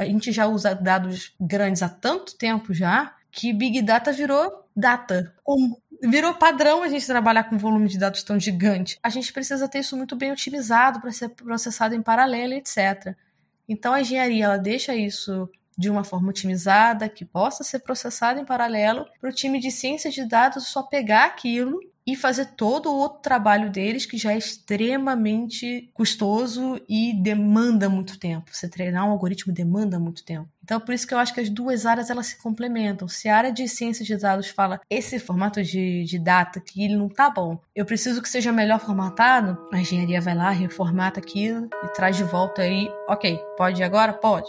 a gente já usa dados grandes há tanto tempo já que Big Data virou data. Um, virou padrão a gente trabalhar com volume de dados tão gigante. A gente precisa ter isso muito bem otimizado para ser processado em paralelo, etc. Então a engenharia ela deixa isso de uma forma otimizada, que possa ser processado em paralelo, para o time de ciência de dados só pegar aquilo e fazer todo o outro trabalho deles que já é extremamente custoso e demanda muito tempo. Você treinar um algoritmo demanda muito tempo. Então, por isso que eu acho que as duas áreas elas se complementam. Se a área de ciência de dados fala esse formato de, de data que ele não tá bom, eu preciso que seja melhor formatado, a engenharia vai lá, reformata aquilo e traz de volta aí, ok, pode agora? Pode.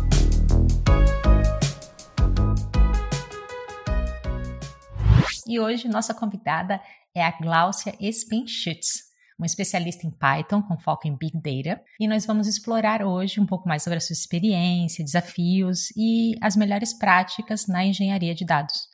E hoje nossa convidada é a Glaucia Spinschutz, uma especialista em Python com foco em Big Data, e nós vamos explorar hoje um pouco mais sobre a sua experiência, desafios e as melhores práticas na engenharia de dados.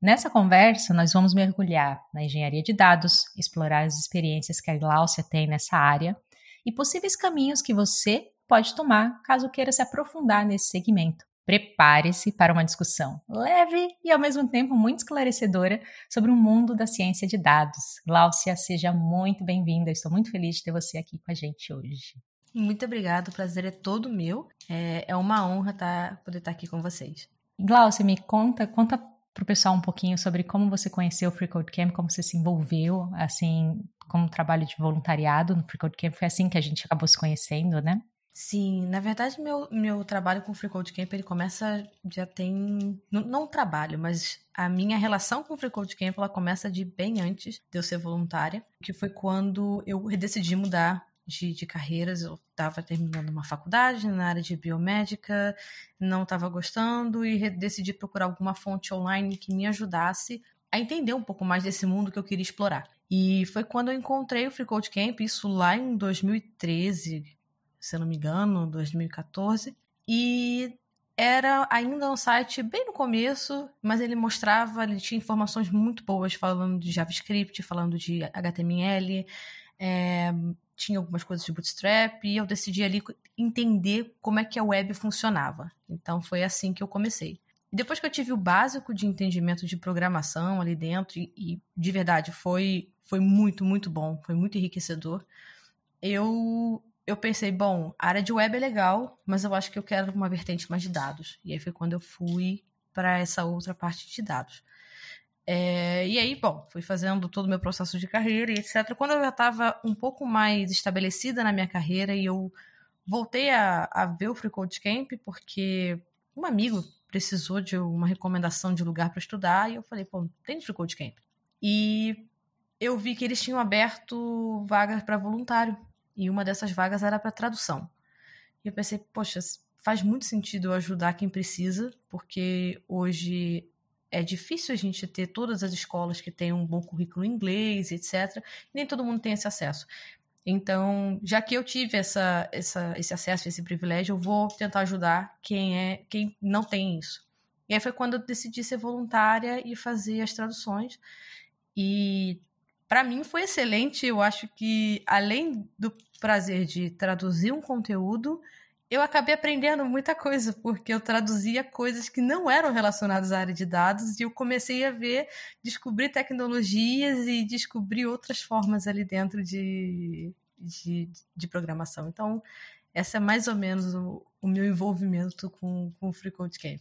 Nessa conversa, nós vamos mergulhar na engenharia de dados, explorar as experiências que a Glaucia tem nessa área e possíveis caminhos que você pode tomar caso queira se aprofundar nesse segmento. Prepare-se para uma discussão leve e ao mesmo tempo muito esclarecedora sobre o mundo da ciência de dados. Gláucia, seja muito bem-vinda. Estou muito feliz de ter você aqui com a gente hoje. Muito obrigada, o prazer é todo meu. É, é uma honra tá, poder estar aqui com vocês. Gláucia, me conta, conta para o pessoal um pouquinho sobre como você conheceu o Free Code Camp, como você se envolveu, assim, como trabalho de voluntariado no Free Code Camp. Foi assim que a gente acabou se conhecendo, né? Sim, na verdade meu, meu trabalho com o Free Code Camp ele começa já tem não, não trabalho, mas a minha relação com o Free Code Camp ela começa de bem antes de eu ser voluntária, que foi quando eu decidi mudar de, de carreiras. Eu estava terminando uma faculdade na área de biomédica, não estava gostando e decidi procurar alguma fonte online que me ajudasse a entender um pouco mais desse mundo que eu queria explorar. E foi quando eu encontrei o Free Code Camp, isso lá em 2013, se não me engano, 2014. E era ainda um site bem no começo, mas ele mostrava, ele tinha informações muito boas falando de JavaScript, falando de HTML, é, tinha algumas coisas de Bootstrap, e eu decidi ali entender como é que a web funcionava. Então foi assim que eu comecei. Depois que eu tive o básico de entendimento de programação ali dentro, e, e de verdade foi, foi muito, muito bom, foi muito enriquecedor, eu eu pensei, bom, a área de web é legal, mas eu acho que eu quero uma vertente mais de dados. E aí foi quando eu fui para essa outra parte de dados. É, e aí, bom, fui fazendo todo o meu processo de carreira e etc. Quando eu já estava um pouco mais estabelecida na minha carreira e eu voltei a, a ver o Free Code Camp, porque um amigo precisou de uma recomendação de lugar para estudar e eu falei, pô, tem Free Code Camp. E eu vi que eles tinham aberto vagas para voluntário e uma dessas vagas era para tradução. E eu pensei, poxa, faz muito sentido ajudar quem precisa, porque hoje é difícil a gente ter todas as escolas que têm um bom currículo em inglês, etc. Nem todo mundo tem esse acesso. Então, já que eu tive essa, essa, esse acesso, esse privilégio, eu vou tentar ajudar quem é quem não tem isso. E aí foi quando eu decidi ser voluntária e fazer as traduções. E para mim foi excelente. Eu acho que, além do prazer de traduzir um conteúdo, eu acabei aprendendo muita coisa, porque eu traduzia coisas que não eram relacionadas à área de dados e eu comecei a ver, descobrir tecnologias e descobrir outras formas ali dentro de, de, de programação. Então, essa é mais ou menos o, o meu envolvimento com, com o Free Code Camp.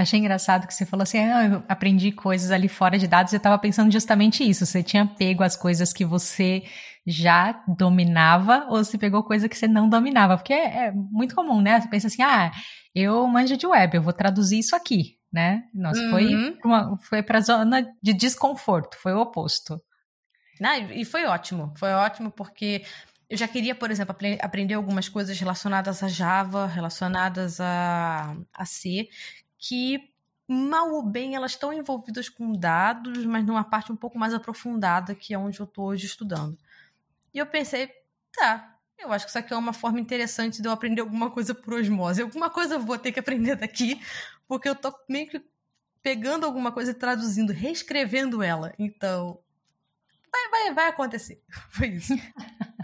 Achei engraçado que você falou assim, ah, eu aprendi coisas ali fora de dados, eu estava pensando justamente isso, você tinha pego as coisas que você já dominava ou se pegou coisa que você não dominava, porque é, é, muito comum, né? Você pensa assim, ah, eu manjo de web, eu vou traduzir isso aqui, né? Nossa, uhum. foi, uma, foi pra zona de desconforto, foi o oposto. Não, e foi ótimo, foi ótimo porque Eu já queria, por exemplo, aprender algumas coisas relacionadas a Java, relacionadas a, a C, que mal ou bem elas estão envolvidas com dados, mas numa parte um pouco mais aprofundada, que é onde eu estou hoje estudando. E eu pensei, tá, eu acho que isso aqui é uma forma interessante de eu aprender alguma coisa por osmose. Alguma coisa eu vou ter que aprender daqui, porque eu tô meio que pegando alguma coisa e traduzindo, reescrevendo ela. Então, vai, vai, vai acontecer. Foi isso.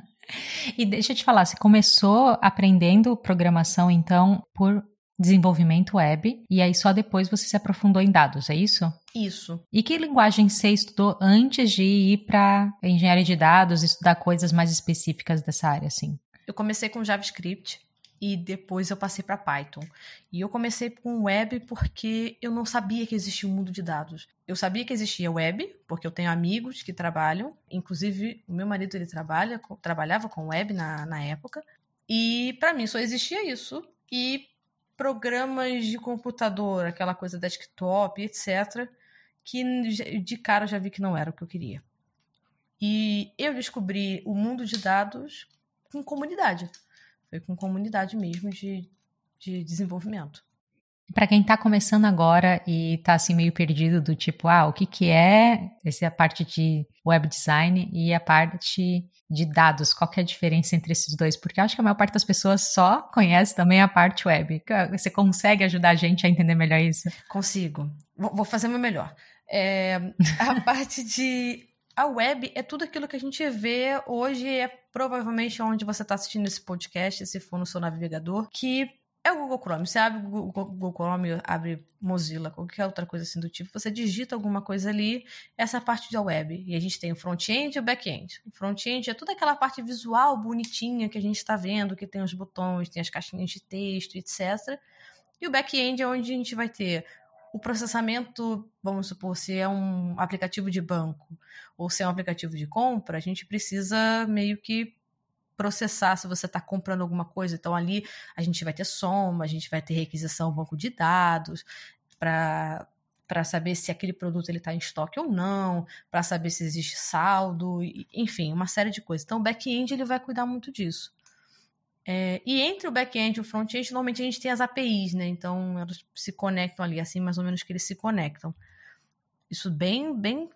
e deixa eu te falar, você começou aprendendo programação, então, por desenvolvimento web, e aí só depois você se aprofundou em dados, é isso? Isso. E que linguagem você estudou antes de ir para engenharia de dados, estudar coisas mais específicas dessa área, assim? Eu comecei com JavaScript e depois eu passei para Python. E eu comecei com web porque eu não sabia que existia um mundo de dados. Eu sabia que existia web, porque eu tenho amigos que trabalham, inclusive o meu marido ele trabalha, trabalhava com web na, na época, e para mim só existia isso. E programas de computador, aquela coisa desktop, etc., que de cara eu já vi que não era o que eu queria. E eu descobri o mundo de dados com comunidade. Foi com comunidade mesmo de, de desenvolvimento. Para quem está começando agora e está assim meio perdido do tipo, ah, o que que é essa é a parte de web design e a parte de dados, qual que é a diferença entre esses dois? Porque eu acho que a maior parte das pessoas só conhece também a parte web. Você consegue ajudar a gente a entender melhor isso? Consigo. Vou fazer o meu melhor. É, a parte de a web é tudo aquilo que a gente vê hoje, é provavelmente onde você está assistindo esse podcast, se for no seu navegador, que é o Google Chrome. Você abre o Google Chrome, abre Mozilla, qualquer outra coisa assim do tipo, você digita alguma coisa ali, essa parte da web. E a gente tem o front-end e o back-end. O front-end é toda aquela parte visual bonitinha que a gente está vendo, que tem os botões, tem as caixinhas de texto, etc. E o back-end é onde a gente vai ter o processamento, vamos supor, se é um aplicativo de banco ou se é um aplicativo de compra, a gente precisa meio que processar se você está comprando alguma coisa. Então, ali a gente vai ter soma, a gente vai ter requisição banco de dados para para saber se aquele produto ele está em estoque ou não, para saber se existe saldo, enfim, uma série de coisas. Então, o back-end ele vai cuidar muito disso. É, e entre o back-end e o front-end, normalmente a gente tem as APIs, né? Então, elas se conectam ali, assim, mais ou menos que eles se conectam. Isso bem, bem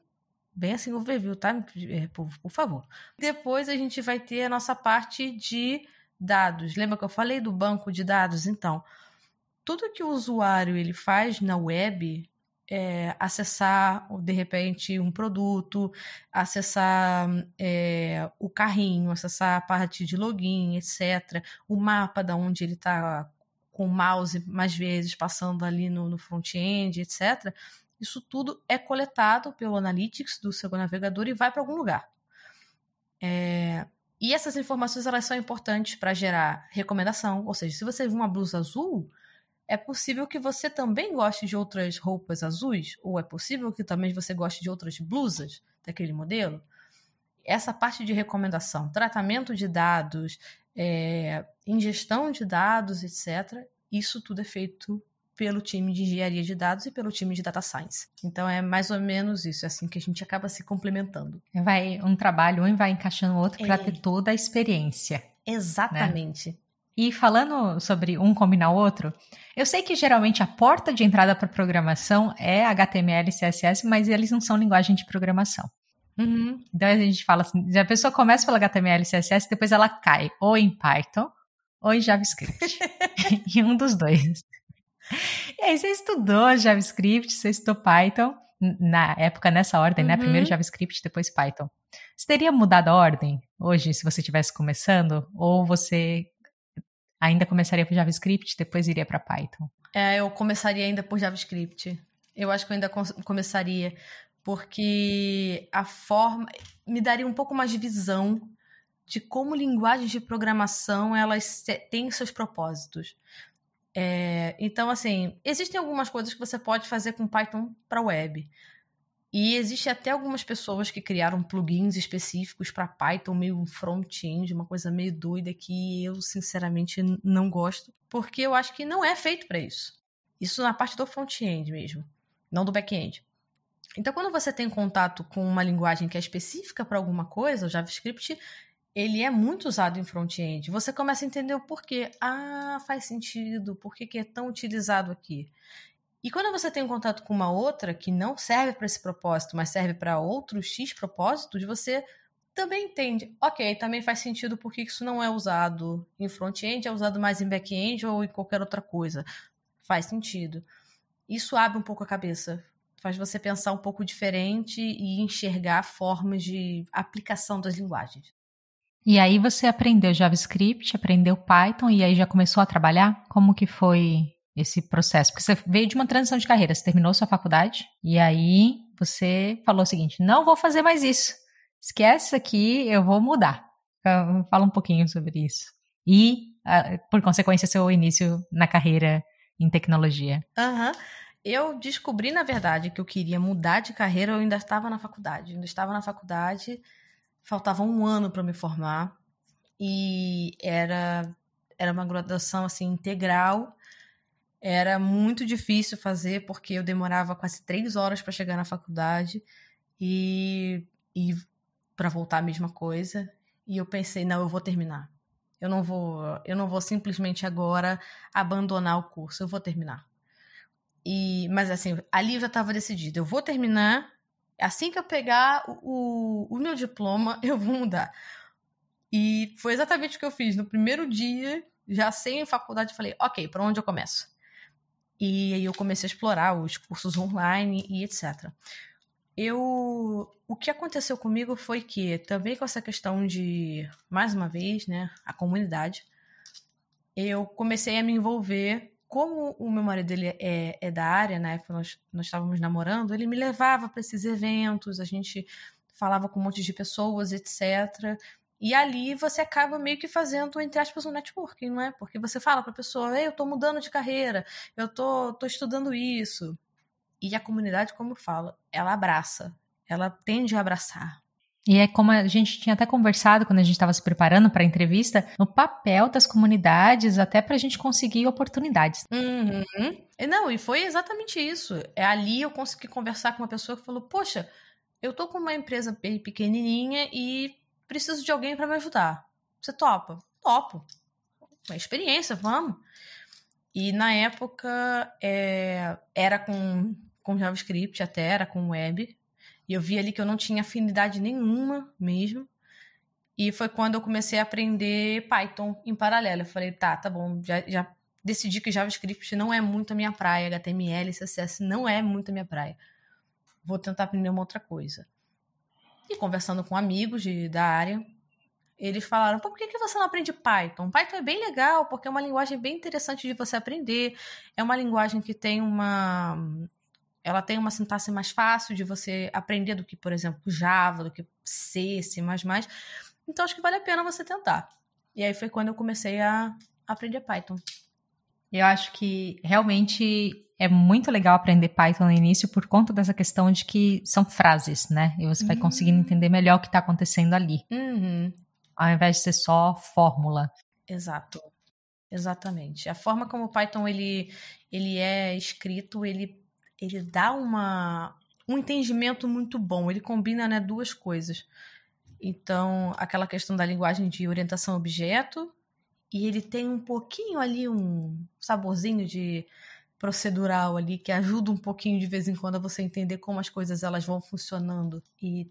bem assim overview, tá? É, por, por favor. Depois a gente vai ter a nossa parte de dados. Lembra que eu falei do banco de dados? Então, tudo que o usuário ele faz na web, é, acessar de repente um produto, acessar é, o carrinho, acessar a parte de login, etc. O mapa da onde ele está com o mouse mais vezes passando ali no, no front-end, etc. Isso tudo é coletado pelo Analytics do seu navegador e vai para algum lugar. É... E essas informações elas são importantes para gerar recomendação. Ou seja, se você viu uma blusa azul, é possível que você também goste de outras roupas azuis, ou é possível que também você goste de outras blusas daquele modelo. Essa parte de recomendação, tratamento de dados, é, ingestão de dados, etc., isso tudo é feito pelo time de engenharia de dados e pelo time de data science. Então é mais ou menos isso, é assim que a gente acaba se complementando. Vai um trabalho, um vai encaixando o outro é. para ter toda a experiência. Né? Exatamente. Né? E falando sobre um combinar o outro, eu sei que geralmente a porta de entrada para programação é HTML e CSS, mas eles não são linguagem de programação. Uhum. Então a gente fala assim: a pessoa começa pelo HTML e CSS, depois ela cai ou em Python ou em JavaScript. em um dos dois. E aí você estudou JavaScript, você estudou Python, na época, nessa ordem, né? uhum. né? Primeiro JavaScript, depois Python. Você teria mudado a ordem hoje, se você estivesse começando? Ou você ainda começaria por JavaScript, depois iria para Python? É, eu começaria ainda por JavaScript. Eu acho que eu ainda começaria, porque a forma me daria um pouco mais de visão de como linguagens de programação elas têm seus propósitos. É, então, assim, existem algumas coisas que você pode fazer com Python para web. E existe até algumas pessoas que criaram plugins específicos para Python, meio front-end, uma coisa meio doida que eu, sinceramente, não gosto, porque eu acho que não é feito para isso. Isso na parte do front-end mesmo, não do back-end. Então, quando você tem contato com uma linguagem que é específica para alguma coisa, o JavaScript ele é muito usado em front-end. Você começa a entender o porquê. Ah, faz sentido. Por que, é tão utilizado aqui? E quando você tem um contato com uma outra que não serve para esse propósito, mas serve para outros X propósitos, você também entende. Ok, também faz sentido porque isso não é usado em front-end, é usado mais em back-end ou em qualquer outra coisa. Faz sentido. Isso abre um pouco a cabeça. Faz você pensar um pouco diferente e enxergar formas de aplicação das linguagens. E aí você aprendeu JavaScript, aprendeu Python e aí já começou a trabalhar? Como que foi esse processo? Porque você veio de uma transição de carreira, você terminou sua faculdade e aí você falou o seguinte: não vou fazer mais isso. Esquece aqui, eu vou mudar. Fala um pouquinho sobre isso. E, por consequência, seu início na carreira em tecnologia. Aham. Uhum. Eu descobri, na verdade, que eu queria mudar de carreira, eu ainda estava na faculdade. Eu ainda estava na faculdade faltava um ano para me formar e era era uma graduação assim integral. Era muito difícil fazer porque eu demorava quase três horas para chegar na faculdade e, e para voltar a mesma coisa. E eu pensei, não, eu vou terminar. Eu não vou, eu não vou simplesmente agora abandonar o curso. Eu vou terminar. E, mas assim, ali eu já estava decidido. Eu vou terminar Assim que eu pegar o, o meu diploma, eu vou mudar. E foi exatamente o que eu fiz. No primeiro dia, já sem faculdade, falei, ok, para onde eu começo? E aí eu comecei a explorar os cursos online e etc. Eu, o que aconteceu comigo foi que também com essa questão de, mais uma vez, né, a comunidade, eu comecei a me envolver como o meu marido ele é, é da área, né, nós, nós estávamos namorando, ele me levava para esses eventos, a gente falava com um monte de pessoas, etc. E ali você acaba meio que fazendo, entre aspas, um networking, não é? Porque você fala para a pessoa, Ei, eu estou mudando de carreira, eu tô, tô estudando isso. E a comunidade, como eu falo, ela abraça, ela tende a abraçar. E é como a gente tinha até conversado quando a gente estava se preparando para a entrevista, no papel das comunidades, até para a gente conseguir oportunidades. Uhum. Não, e foi exatamente isso. É ali eu consegui conversar com uma pessoa que falou: Poxa, eu tô com uma empresa pequenininha e preciso de alguém para me ajudar. Você topa? Topo. Uma experiência, vamos. E na época é, era com, com JavaScript, até era com web. E eu vi ali que eu não tinha afinidade nenhuma mesmo. E foi quando eu comecei a aprender Python em paralelo. Eu falei, tá, tá bom, já, já decidi que JavaScript não é muito a minha praia, HTML, CSS não é muito a minha praia. Vou tentar aprender uma outra coisa. E conversando com amigos de, da área, eles falaram: por que, que você não aprende Python? Python é bem legal, porque é uma linguagem bem interessante de você aprender. É uma linguagem que tem uma, ela tem uma sintaxe mais fácil de você aprender do que, por exemplo, Java, do que C, C++. Então, acho que vale a pena você tentar. E aí foi quando eu comecei a aprender Python. Eu acho que realmente é muito legal aprender Python no início por conta dessa questão de que são frases, né? E você vai uhum. conseguindo entender melhor o que está acontecendo ali. Uhum. Ao invés de ser só fórmula. Exato. Exatamente. A forma como o Python ele, ele é escrito, ele ele dá uma, um entendimento muito bom. Ele combina né, duas coisas. Então, aquela questão da linguagem de orientação objeto, e ele tem um pouquinho ali, um saborzinho de procedural ali, que ajuda um pouquinho de vez em quando a você entender como as coisas elas vão funcionando. E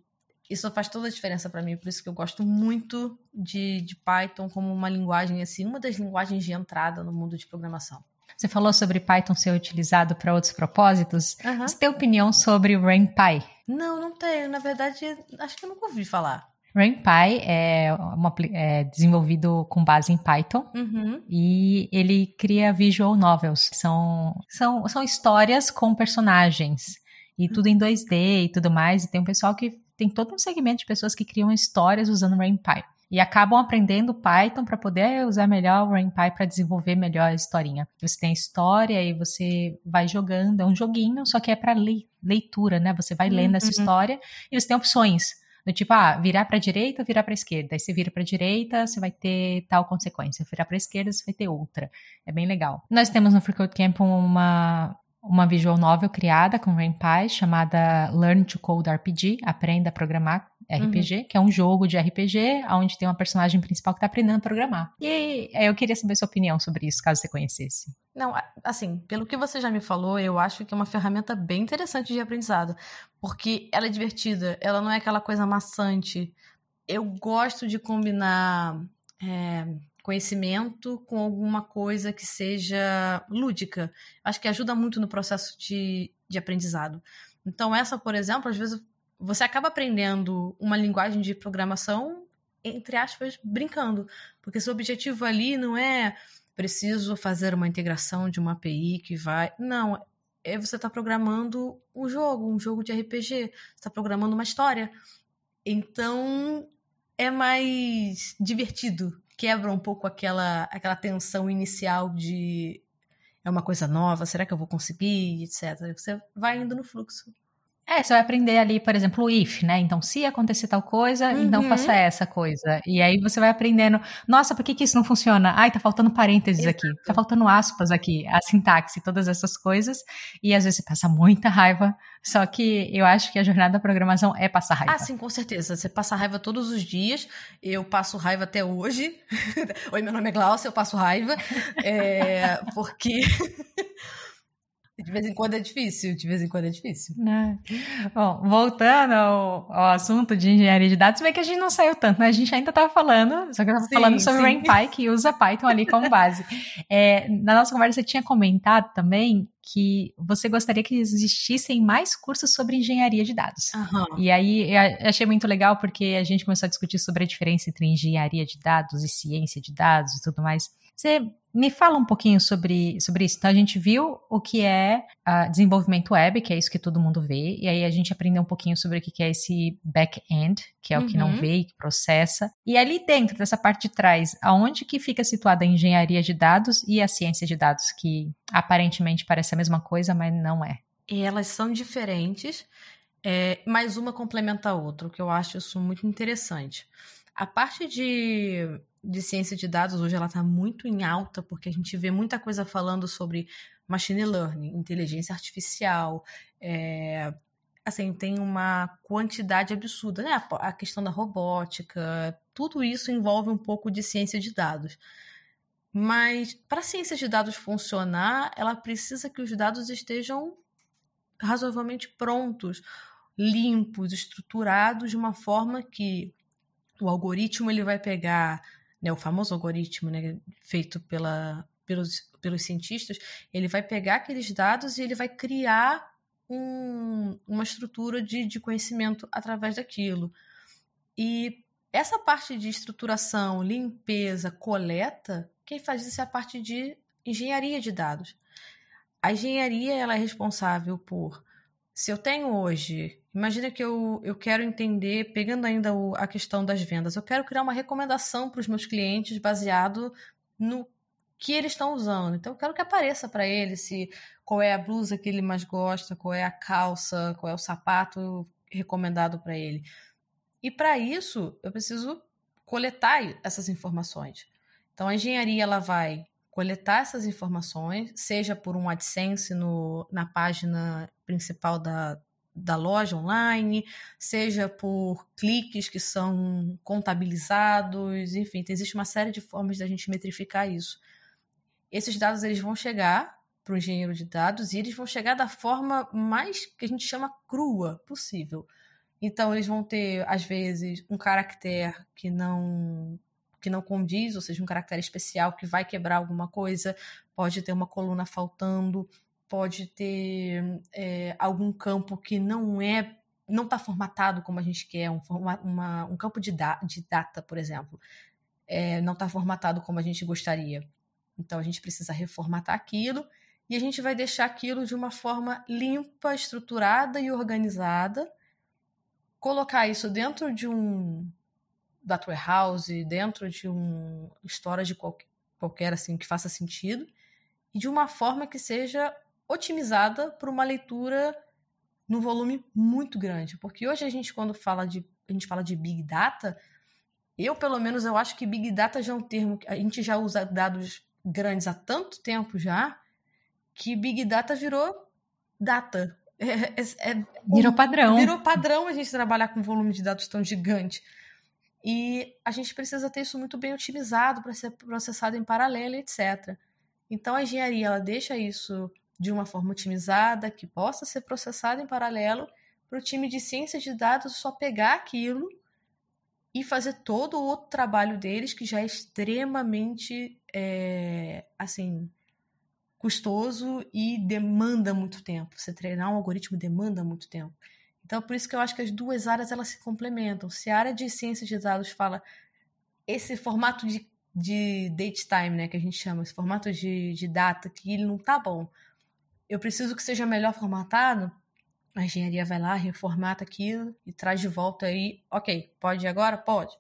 isso faz toda a diferença para mim, por isso que eu gosto muito de, de Python como uma linguagem, assim, uma das linguagens de entrada no mundo de programação. Você falou sobre Python ser utilizado para outros propósitos. Uhum. Você tem opinião sobre o RainPy? Não, não tenho. Na verdade, acho que eu nunca ouvi falar. RainPy é, uma, é desenvolvido com base em Python uhum. e ele cria visual novels. São, são, são histórias com personagens e tudo em 2D e tudo mais. E tem um pessoal que tem todo um segmento de pessoas que criam histórias usando RainPy e acabam aprendendo Python para poder usar melhor o RainPy para desenvolver melhor a historinha. Você tem a história e você vai jogando, é um joguinho, só que é para leitura, né? Você vai lendo uhum. essa história e você tem opções. Do tipo, ah, virar para a direita, virar para a esquerda. Aí você vira para a direita, você vai ter tal consequência. Virar para a esquerda, você vai ter outra. É bem legal. Nós temos no Free Camp uma uma visual novel criada com RainPy chamada Learn to Code RPG, Aprenda a Programar RPG, uhum. que é um jogo de RPG, onde tem uma personagem principal que está aprendendo a programar. E eu queria saber sua opinião sobre isso, caso você conhecesse. Não, assim, pelo que você já me falou, eu acho que é uma ferramenta bem interessante de aprendizado, porque ela é divertida, ela não é aquela coisa maçante. Eu gosto de combinar é, conhecimento com alguma coisa que seja lúdica. Acho que ajuda muito no processo de, de aprendizado. Então, essa, por exemplo, às vezes você acaba aprendendo uma linguagem de programação, entre aspas, brincando. Porque seu objetivo ali não é preciso fazer uma integração de uma API que vai. Não, é você está programando um jogo, um jogo de RPG, está programando uma história. Então é mais divertido, quebra um pouco aquela, aquela tensão inicial de é uma coisa nova, será que eu vou conseguir, etc. Você vai indo no fluxo. É, você vai aprender ali, por exemplo, o if, né? Então, se acontecer tal coisa, uhum. então faça essa coisa. E aí você vai aprendendo, nossa, por que, que isso não funciona? Ai, tá faltando parênteses Exato. aqui, tá faltando aspas aqui, a sintaxe, todas essas coisas. E às vezes você passa muita raiva, só que eu acho que a jornada da programação é passar raiva. Ah, sim, com certeza. Você passa raiva todos os dias. Eu passo raiva até hoje. Oi, meu nome é Glaucia, eu passo raiva. É, porque. De vez em quando é difícil, de vez em quando é difícil. Né? Bom, voltando ao, ao, assunto de engenharia de dados, vê que a gente não saiu tanto, né? A gente ainda estava falando, só que eu estava falando sobre o NumPy, que usa Python ali como base. É, na nossa conversa, você tinha comentado também que você gostaria que existissem mais cursos sobre engenharia de dados. Uhum. E aí eu achei muito legal porque a gente começou a discutir sobre a diferença entre engenharia de dados e ciência de dados e tudo mais. Você me fala um pouquinho sobre, sobre isso. Então, a gente viu o que é uh, desenvolvimento web, que é isso que todo mundo vê, e aí a gente aprendeu um pouquinho sobre o que é esse back-end, que é o que não uhum. vê e que processa. E ali dentro dessa parte de trás, aonde que fica situada a engenharia de dados e a ciência de dados, que aparentemente parece a mesma coisa, mas não é? E elas são diferentes, é, mas uma complementa a outra, o que eu acho isso muito interessante. A parte de de ciência de dados hoje ela está muito em alta, porque a gente vê muita coisa falando sobre machine learning, inteligência artificial, é, assim, tem uma quantidade absurda, né? A questão da robótica, tudo isso envolve um pouco de ciência de dados. Mas para a ciência de dados funcionar, ela precisa que os dados estejam razoavelmente prontos, limpos, estruturados de uma forma que o algoritmo ele vai pegar né, o famoso algoritmo né, feito pela, pelos, pelos cientistas, ele vai pegar aqueles dados e ele vai criar um, uma estrutura de, de conhecimento através daquilo. E essa parte de estruturação, limpeza, coleta, quem faz isso é a parte de engenharia de dados. A engenharia ela é responsável por se eu tenho hoje, imagina que eu, eu quero entender, pegando ainda o, a questão das vendas, eu quero criar uma recomendação para os meus clientes baseado no que eles estão usando. Então eu quero que apareça para ele se qual é a blusa que ele mais gosta, qual é a calça, qual é o sapato recomendado para ele. E para isso, eu preciso coletar essas informações. Então a engenharia ela vai coletar essas informações, seja por um AdSense no, na página principal da, da loja online, seja por cliques que são contabilizados, enfim, existe uma série de formas da gente metrificar isso. Esses dados eles vão chegar para o engenheiro de dados e eles vão chegar da forma mais que a gente chama crua possível. Então eles vão ter às vezes um caractere que não que não condiz, ou seja, um caractere especial que vai quebrar alguma coisa, pode ter uma coluna faltando, pode ter é, algum campo que não é não está formatado como a gente quer, um, uma, um campo de, da, de data, por exemplo, é, não está formatado como a gente gostaria. Então a gente precisa reformatar aquilo e a gente vai deixar aquilo de uma forma limpa, estruturada e organizada, colocar isso dentro de um data warehouse, dentro de um storage qualquer, qualquer assim que faça sentido e de uma forma que seja otimizada para uma leitura no volume muito grande, porque hoje a gente quando fala de a gente fala de big data, eu pelo menos eu acho que big data já é um termo que a gente já usa dados grandes há tanto tempo já que big data virou data. É, é, é, virou padrão. Virou padrão a gente trabalhar com volume de dados tão gigante. E a gente precisa ter isso muito bem otimizado para ser processado em paralelo, etc. Então a engenharia ela deixa isso de uma forma otimizada, que possa ser processado em paralelo, para o time de ciência de dados só pegar aquilo e fazer todo o outro trabalho deles, que já é extremamente é, assim custoso e demanda muito tempo. Você treinar um algoritmo demanda muito tempo. Então, por isso que eu acho que as duas áreas elas se complementam. Se a área de ciência de dados fala esse formato de, de date time, né, que a gente chama, esse formato de, de data, que ele não tá bom, eu preciso que seja melhor formatado, a engenharia vai lá, reformata aquilo e traz de volta aí, ok, pode ir agora? Pode.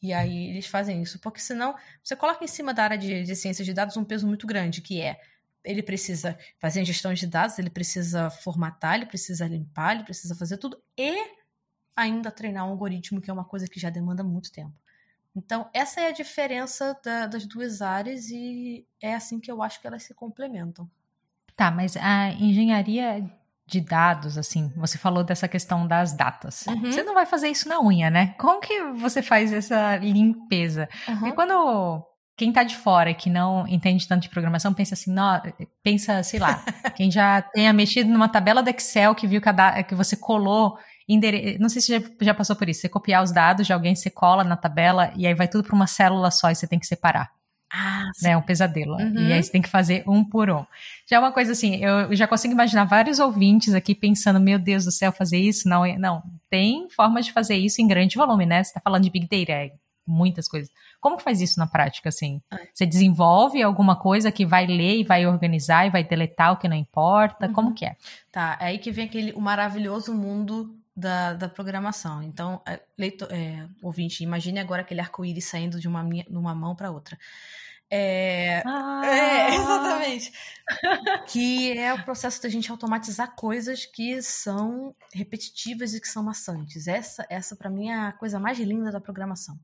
E aí eles fazem isso. Porque senão você coloca em cima da área de, de ciências de dados um peso muito grande, que é ele precisa fazer a gestão de dados, ele precisa formatar, ele precisa limpar, ele precisa fazer tudo e ainda treinar um algoritmo, que é uma coisa que já demanda muito tempo. Então, essa é a diferença da, das duas áreas e é assim que eu acho que elas se complementam. Tá, mas a engenharia de dados, assim, você falou dessa questão das datas. Uhum. Você não vai fazer isso na unha, né? Como que você faz essa limpeza? Uhum. E quando quem tá de fora que não entende tanto de programação pensa assim, não, pensa, sei lá, quem já tenha mexido numa tabela do Excel que viu que, a, que você colou não sei se já, já passou por isso, você copiar os dados de alguém, você cola na tabela e aí vai tudo para uma célula só e você tem que separar. Ah, né, um pesadelo. Uhum. E aí você tem que fazer um por um. Já é uma coisa assim, eu já consigo imaginar vários ouvintes aqui pensando, meu Deus do céu, fazer isso? Não, não. Tem formas de fazer isso em grande volume, né? Você está falando de Big Data, é muitas coisas. Como que faz isso na prática, assim? É. Você desenvolve alguma coisa que vai ler e vai organizar e vai deletar o que não importa? Uhum. Como que é? Tá, é aí que vem aquele o maravilhoso mundo da, da programação. Então, é, leitor, é, ouvinte, imagine agora aquele arco-íris saindo de uma, minha, de uma mão para outra. É, ah. é, exatamente. que é o processo da gente automatizar coisas que são repetitivas e que são maçantes. Essa, essa para mim, é a coisa mais linda da programação.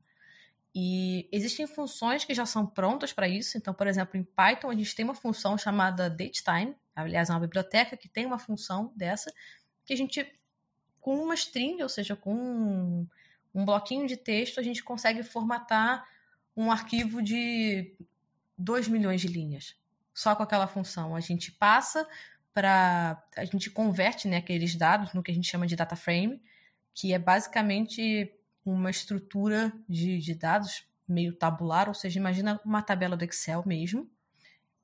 E existem funções que já são prontas para isso. Então, por exemplo, em Python a gente tem uma função chamada datetime. Aliás, é uma biblioteca que tem uma função dessa que a gente com uma string, ou seja, com um, um bloquinho de texto, a gente consegue formatar um arquivo de 2 milhões de linhas. Só com aquela função. A gente passa para. A gente converte né, aqueles dados no que a gente chama de data frame, que é basicamente uma estrutura de, de dados meio tabular, ou seja, imagina uma tabela do Excel mesmo.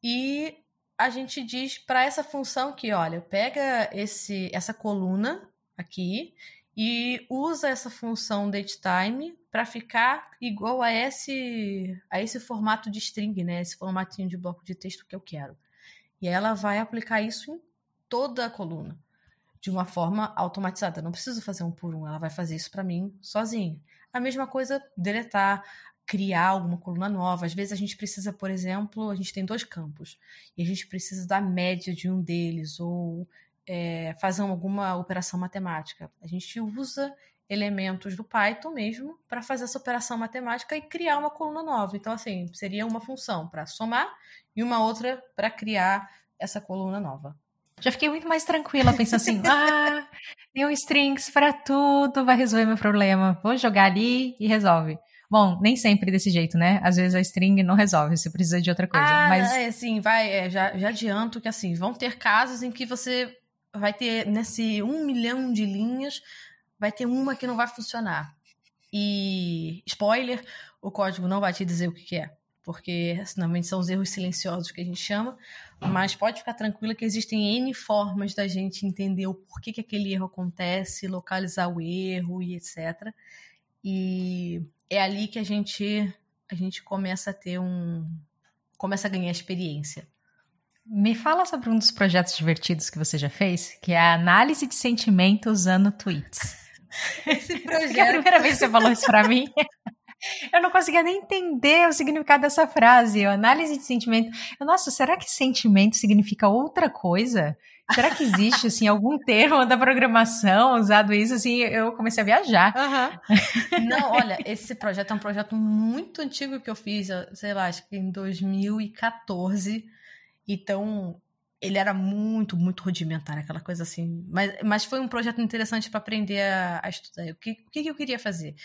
E a gente diz para essa função que, olha, pega esse, essa coluna aqui e usa essa função datetime para ficar igual a esse a esse formato de string, né? Esse formatinho de bloco de texto que eu quero. E ela vai aplicar isso em toda a coluna de uma forma automatizada. não preciso fazer um por um, ela vai fazer isso para mim sozinha. A mesma coisa deletar, criar alguma coluna nova. Às vezes a gente precisa, por exemplo, a gente tem dois campos e a gente precisa da média de um deles ou é, fazer alguma operação matemática. A gente usa elementos do Python mesmo para fazer essa operação matemática e criar uma coluna nova. Então, assim, seria uma função para somar e uma outra para criar essa coluna nova. Já fiquei muito mais tranquila, pensando assim, ah, tem um strings para tudo, vai resolver meu problema. Vou jogar ali e resolve. Bom, nem sempre desse jeito, né? Às vezes a string não resolve, você precisa de outra coisa. Ah, mas é assim, vai, é, já, já adianto que assim, vão ter casos em que você vai ter nesse um milhão de linhas, vai ter uma que não vai funcionar. E spoiler, o código não vai te dizer o que, que é, porque normalmente são os erros silenciosos que a gente chama, mas pode ficar tranquila que existem N formas da gente entender o porquê que aquele erro acontece, localizar o erro e etc. E é ali que a gente a gente começa a ter um começa a ganhar experiência. Me fala sobre um dos projetos divertidos que você já fez, que é a análise de sentimento usando tweets. Esse projeto. é a primeira vez que você falou isso para mim. Eu não conseguia nem entender o significado dessa frase. Análise de sentimento. Eu, nossa, será que sentimento significa outra coisa? Será que existe, assim, algum termo da programação usado isso? Assim, eu comecei a viajar. Uhum. Não, olha, esse projeto é um projeto muito antigo que eu fiz, sei lá, acho que em 2014 então, ele era muito, muito rudimentar, aquela coisa assim. Mas, mas foi um projeto interessante para aprender a, a, estudar. O que, o que eu queria fazer?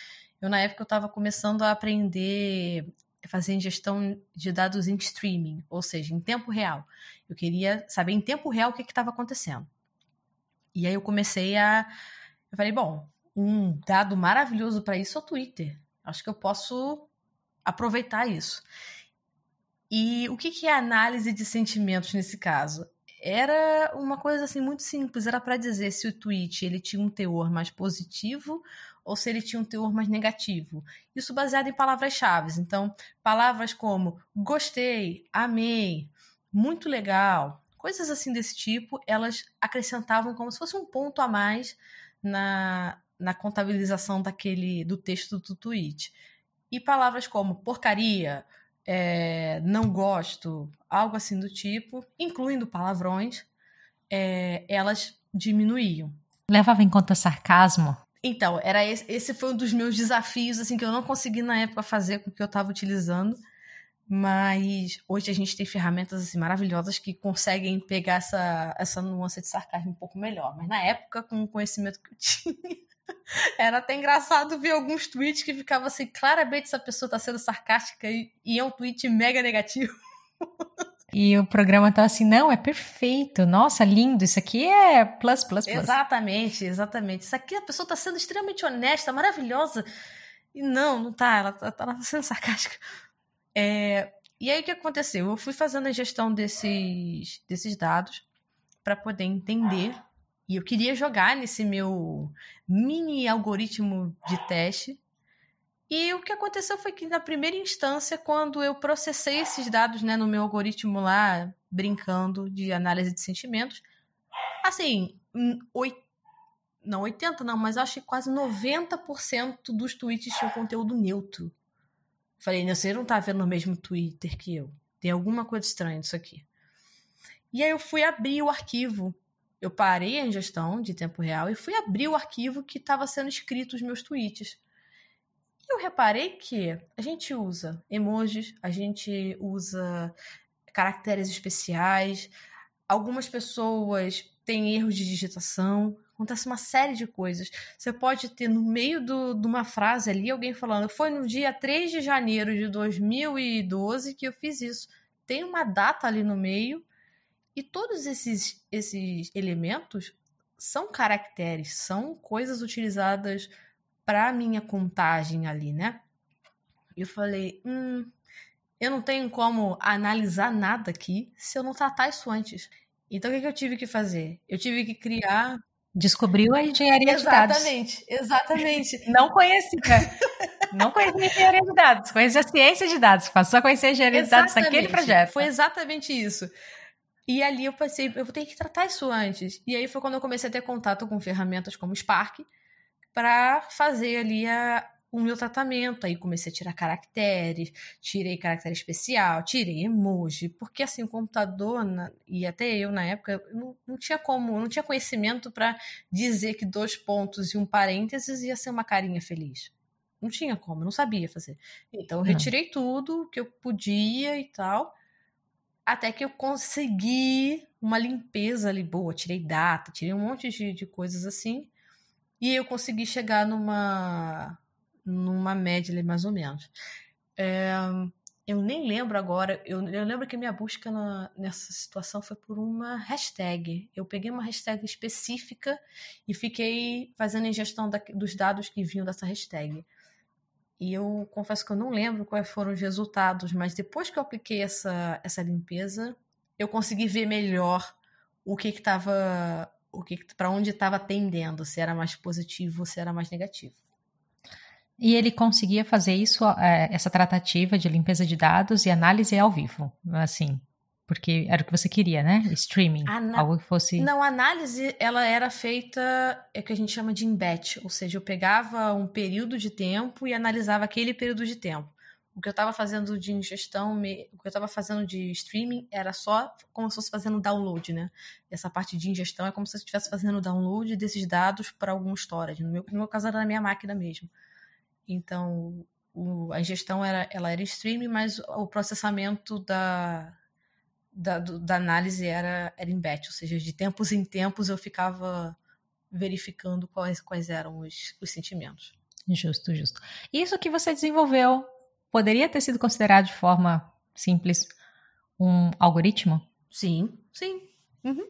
Eu, na época, eu estava começando a aprender a fazer ingestão de dados em streaming, ou seja, em tempo real. Eu queria saber em tempo real o que estava acontecendo. E aí eu comecei a. Eu falei, bom, um dado maravilhoso para isso é o Twitter. Acho que eu posso aproveitar isso. E o que, que é análise de sentimentos nesse caso? Era uma coisa assim muito simples, era para dizer se o tweet ele tinha um teor mais positivo ou se ele tinha um teor mais negativo. Isso baseado em palavras-chave. Então, palavras como gostei, amei, muito legal, coisas assim desse tipo, elas acrescentavam como se fosse um ponto a mais na, na contabilização daquele do texto do tweet. E palavras como porcaria, é, não gosto, algo assim do tipo, incluindo palavrões, é, elas diminuíam. Levava em conta sarcasmo? Então, era esse, esse, foi um dos meus desafios, assim, que eu não consegui na época fazer com o que eu estava utilizando, mas hoje a gente tem ferramentas assim, maravilhosas que conseguem pegar essa, essa nuance de sarcasmo um pouco melhor. Mas na época, com o conhecimento que eu tinha, era até engraçado ver alguns tweets que ficava assim, claramente essa pessoa tá sendo sarcástica e, e é um tweet mega negativo. E o programa tá assim, não, é perfeito, nossa, lindo, isso aqui é plus, plus, plus. Exatamente, exatamente. Isso aqui a pessoa tá sendo extremamente honesta, maravilhosa. E não, não tá, ela tá, ela tá sendo sarcástica. É, e aí o que aconteceu? Eu fui fazendo a gestão desses, desses dados para poder entender e eu queria jogar nesse meu mini algoritmo de teste. E o que aconteceu foi que, na primeira instância, quando eu processei esses dados né, no meu algoritmo lá, brincando de análise de sentimentos, assim, 8, não 80 não, mas acho que quase 90% dos tweets tinham conteúdo neutro. Falei, você não tá vendo o mesmo Twitter que eu. Tem alguma coisa estranha nisso aqui. E aí eu fui abrir o arquivo eu parei a ingestão de tempo real e fui abrir o arquivo que estava sendo escrito os meus tweets. E eu reparei que a gente usa emojis, a gente usa caracteres especiais, algumas pessoas têm erros de digitação, acontece uma série de coisas. Você pode ter no meio do, de uma frase ali alguém falando: Foi no dia 3 de janeiro de 2012 que eu fiz isso. Tem uma data ali no meio e todos esses, esses elementos são caracteres, são coisas utilizadas para minha contagem ali, né? Eu falei, hum, eu não tenho como analisar nada aqui se eu não tratar isso antes. Então o que, que eu tive que fazer? Eu tive que criar. Descobriu a engenharia exatamente, de dados. Exatamente, exatamente. Não conhecia. Não conhecia engenharia de dados, conhecia ciência de dados, passou a conhecer engenharia de dados naquele projeto. Foi exatamente isso. E ali eu pensei, eu vou ter que tratar isso antes. E aí foi quando eu comecei a ter contato com ferramentas como Spark para fazer ali a, o meu tratamento. Aí comecei a tirar caracteres, tirei caractere especial, tirei emoji, porque assim, o computador, na, e até eu na época, não, não tinha como, não tinha conhecimento para dizer que dois pontos e um parênteses ia ser uma carinha feliz. Não tinha como, não sabia fazer. Então eu retirei tudo que eu podia e tal. Até que eu consegui uma limpeza ali boa, tirei data, tirei um monte de, de coisas assim. E eu consegui chegar numa, numa média ali, mais ou menos. É, eu nem lembro agora, eu, eu lembro que minha busca na, nessa situação foi por uma hashtag. Eu peguei uma hashtag específica e fiquei fazendo ingestão da, dos dados que vinham dessa hashtag. E eu confesso que eu não lembro quais foram os resultados, mas depois que eu apliquei essa, essa limpeza, eu consegui ver melhor o que estava. O que para onde estava tendendo, se era mais positivo ou se era mais negativo. E ele conseguia fazer isso, é, essa tratativa de limpeza de dados e análise ao vivo, assim, porque era o que você queria, né? Streaming, Ana... algo que fosse... Não, a análise, ela era feita, é o que a gente chama de embed, ou seja, eu pegava um período de tempo e analisava aquele período de tempo. O que eu estava fazendo de ingestão, o que eu estava fazendo de streaming era só como se fosse fazendo download, né? Essa parte de ingestão é como se eu estivesse fazendo download desses dados para algum storage. No meu, no meu caso era na minha máquina mesmo. Então, o, a ingestão era, ela era streaming, mas o processamento da, da, do, da análise era, era em batch, ou seja, de tempos em tempos eu ficava verificando quais, quais eram os, os sentimentos. Justo, justo. Isso que você desenvolveu poderia ter sido considerado de forma simples um algoritmo? Sim, sim. Uhum.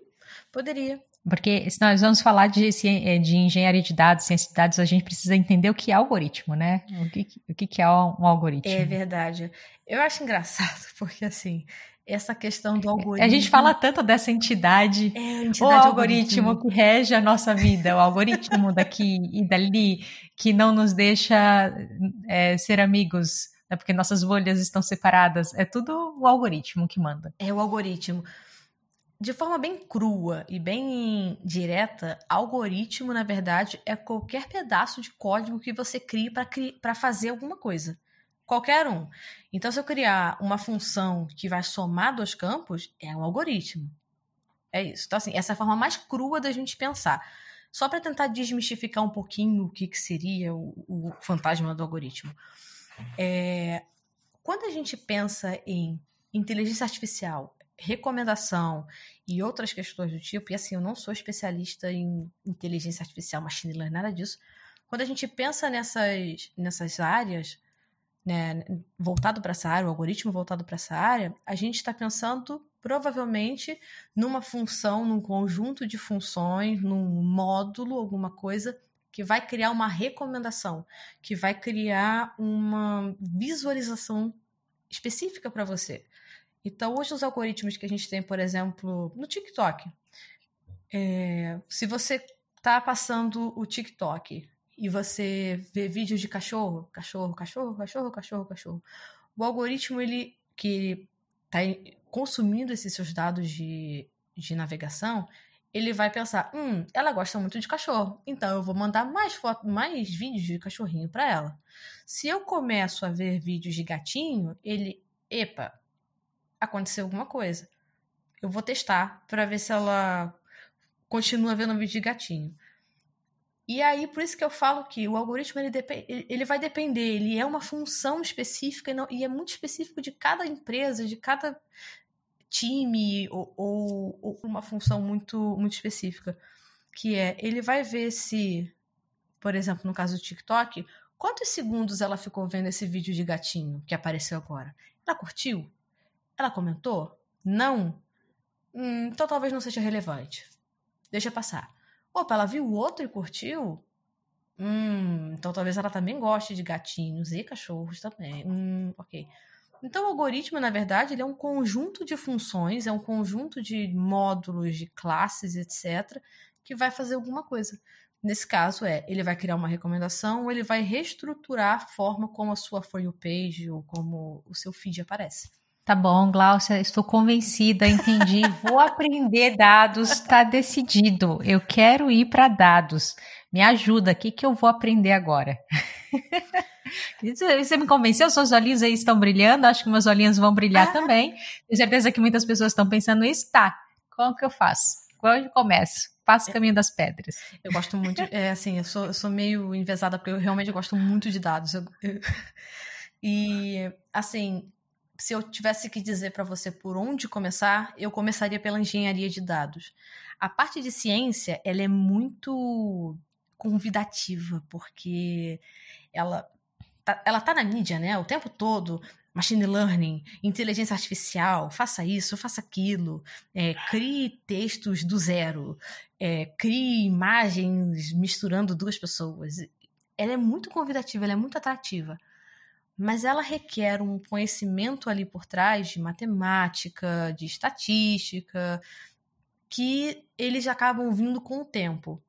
Poderia. Porque se nós vamos falar de, eh, de engenharia de dados, ciência de dados, a gente precisa entender o que é algoritmo, né? O que, o que é um algoritmo. É verdade. Eu acho engraçado, porque assim, essa questão do algoritmo. A gente fala tanto dessa entidade, é, entidade o algoritmo, algoritmo, que rege a nossa vida, o algoritmo daqui e dali, que não nos deixa é, ser amigos, né, porque nossas bolhas estão separadas. É tudo o algoritmo que manda. É o algoritmo. De forma bem crua e bem direta, algoritmo, na verdade, é qualquer pedaço de código que você cria para fazer alguma coisa. Qualquer um. Então, se eu criar uma função que vai somar dois campos, é um algoritmo. É isso. Então, assim, essa é a forma mais crua da gente pensar. Só para tentar desmistificar um pouquinho o que, que seria o, o fantasma do algoritmo. É, quando a gente pensa em inteligência artificial, recomendação e outras questões do tipo, e assim, eu não sou especialista em inteligência artificial, machine learning, nada disso. Quando a gente pensa nessas, nessas áreas, né, voltado para essa área, o algoritmo voltado para essa área, a gente está pensando provavelmente numa função, num conjunto de funções, num módulo, alguma coisa que vai criar uma recomendação, que vai criar uma visualização específica para você. Então, hoje, os algoritmos que a gente tem, por exemplo, no TikTok, é, se você está passando o TikTok e você vê vídeos de cachorro, cachorro, cachorro, cachorro, cachorro, cachorro. O algoritmo ele que está consumindo esses seus dados de, de navegação, ele vai pensar, hum, ela gosta muito de cachorro, então eu vou mandar mais foto, mais vídeos de cachorrinho para ela. Se eu começo a ver vídeos de gatinho, ele, epa, aconteceu alguma coisa. Eu vou testar para ver se ela continua vendo vídeo de gatinho. E aí, por isso que eu falo que o algoritmo ele, ele vai depender, ele é uma função específica e, não, e é muito específico de cada empresa, de cada time, ou, ou, ou, uma função muito, muito específica. Que é, ele vai ver se, por exemplo, no caso do TikTok, quantos segundos ela ficou vendo esse vídeo de gatinho que apareceu agora? Ela curtiu? Ela comentou? Não? Hum, então talvez não seja relevante. Deixa passar. Opa, ela viu o outro e curtiu? Hum, então talvez ela também goste de gatinhos e cachorros também. Hum, ok. Então o algoritmo, na verdade, ele é um conjunto de funções, é um conjunto de módulos, de classes, etc., que vai fazer alguma coisa. Nesse caso, é, ele vai criar uma recomendação ou ele vai reestruturar a forma como a sua For You page ou como o seu feed aparece. Tá bom, Glaucia, estou convencida, entendi. Vou aprender dados, está decidido. Eu quero ir para dados. Me ajuda, o que, que eu vou aprender agora? Você me convenceu, seus olhinhos aí estão brilhando, acho que meus olhinhos vão brilhar ah. também. Tenho certeza que muitas pessoas estão pensando isso. Tá, como que eu faço? Onde começo? Passo o caminho das pedras. Eu gosto muito, é assim, eu sou, eu sou meio envezada porque eu realmente gosto muito de dados. Eu, eu, e, assim, se eu tivesse que dizer para você por onde começar, eu começaria pela engenharia de dados. A parte de ciência, ela é muito convidativa, porque ela ela tá na mídia, né, o tempo todo. Machine learning, inteligência artificial, faça isso, faça aquilo, é, crie textos do zero, é, crie imagens misturando duas pessoas. Ela é muito convidativa, ela é muito atrativa mas ela requer um conhecimento ali por trás de matemática, de estatística, que eles acabam vindo com o tempo.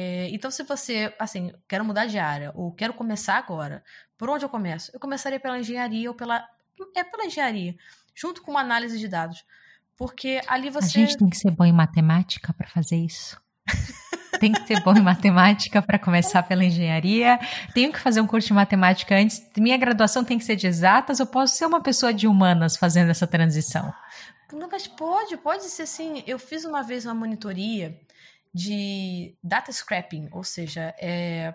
É, então, se você, assim, quero mudar de área, ou quero começar agora, por onde eu começo? Eu começaria pela engenharia ou pela. É pela engenharia, junto com uma análise de dados. Porque ali você. A gente tem que ser bom em matemática para fazer isso. tem que ser bom em matemática para começar pela engenharia. Tenho que fazer um curso de matemática antes. Minha graduação tem que ser de exatas. Eu posso ser uma pessoa de humanas fazendo essa transição. Não, mas pode, pode ser sim. Eu fiz uma vez uma monitoria de data scrapping, ou seja, é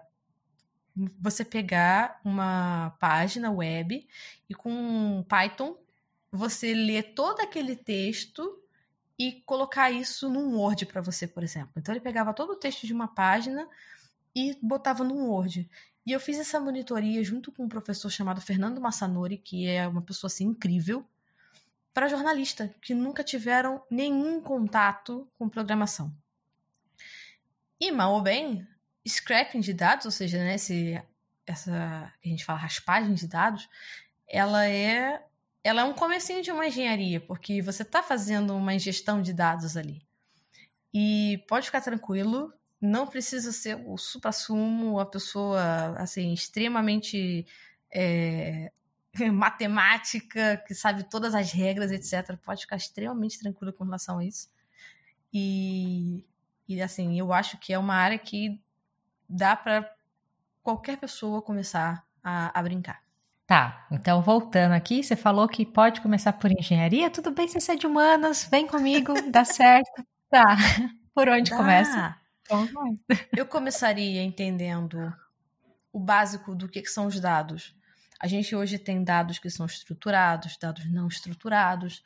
você pegar uma página web e com Python você ler todo aquele texto e colocar isso num Word para você, por exemplo. Então ele pegava todo o texto de uma página e botava num Word. E eu fiz essa monitoria junto com um professor chamado Fernando Massanori, que é uma pessoa assim incrível, para jornalista que nunca tiveram nenhum contato com programação. E mal ou bem, scrapping de dados, ou seja, né, esse, essa que a gente fala raspagem de dados, ela é ela é um comecinho de uma engenharia, porque você está fazendo uma ingestão de dados ali. E pode ficar tranquilo, não precisa ser o supra-sumo, a pessoa assim extremamente é, matemática, que sabe todas as regras, etc. Pode ficar extremamente tranquilo com relação a isso. E, e assim, eu acho que é uma área que dá para qualquer pessoa começar a, a brincar. Tá, então voltando aqui, você falou que pode começar por engenharia. Tudo bem se você é de humanas, vem comigo, dá certo. Tá, por onde dá. começa? Então, Eu começaria entendendo o básico do que, que são os dados. A gente hoje tem dados que são estruturados, dados não estruturados.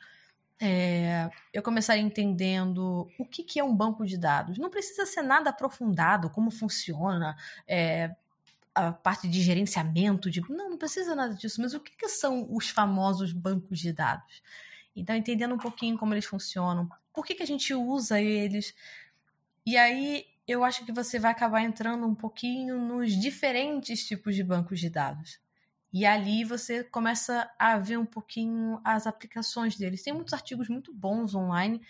É, eu começaria entendendo o que, que é um banco de dados. Não precisa ser nada aprofundado, como funciona, é, a parte de gerenciamento, de não, não precisa nada disso, mas o que, que são os famosos bancos de dados? Então, entendendo um pouquinho como eles funcionam, por que, que a gente usa eles. E aí, eu acho que você vai acabar entrando um pouquinho nos diferentes tipos de bancos de dados. E ali você começa a ver um pouquinho as aplicações deles. Tem muitos artigos muito bons online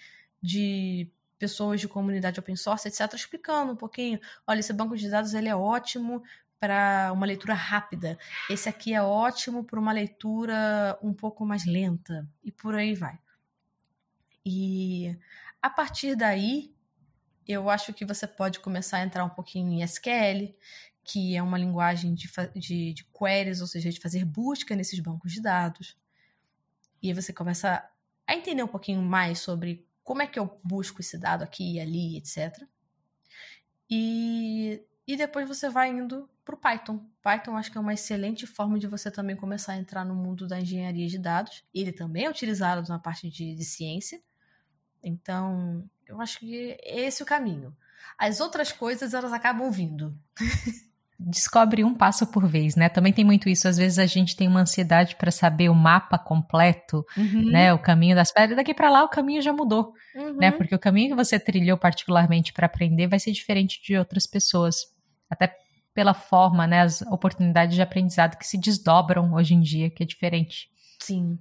de pessoas de comunidade open source, etc., explicando um pouquinho. Olha, esse banco de dados ele é ótimo para uma leitura rápida. Esse aqui é ótimo para uma leitura um pouco mais lenta. E por aí vai. E a partir daí, eu acho que você pode começar a entrar um pouquinho em SQL, que é uma linguagem de, de, de queries, ou seja, de fazer busca nesses bancos de dados. E aí você começa a entender um pouquinho mais sobre como é que eu busco esse dado aqui e ali, etc. E, e depois você vai indo para o Python. Python acho que é uma excelente forma de você também começar a entrar no mundo da engenharia de dados. Ele também é utilizado na parte de, de ciência. Então, eu acho que esse é o caminho. As outras coisas, elas acabam vindo. descobre um passo por vez, né? Também tem muito isso. Às vezes a gente tem uma ansiedade para saber o mapa completo, uhum. né? O caminho das pedras. Daqui para lá o caminho já mudou, uhum. né? Porque o caminho que você trilhou particularmente para aprender vai ser diferente de outras pessoas. Até pela forma, né? As oportunidades de aprendizado que se desdobram hoje em dia, que é diferente. Sim.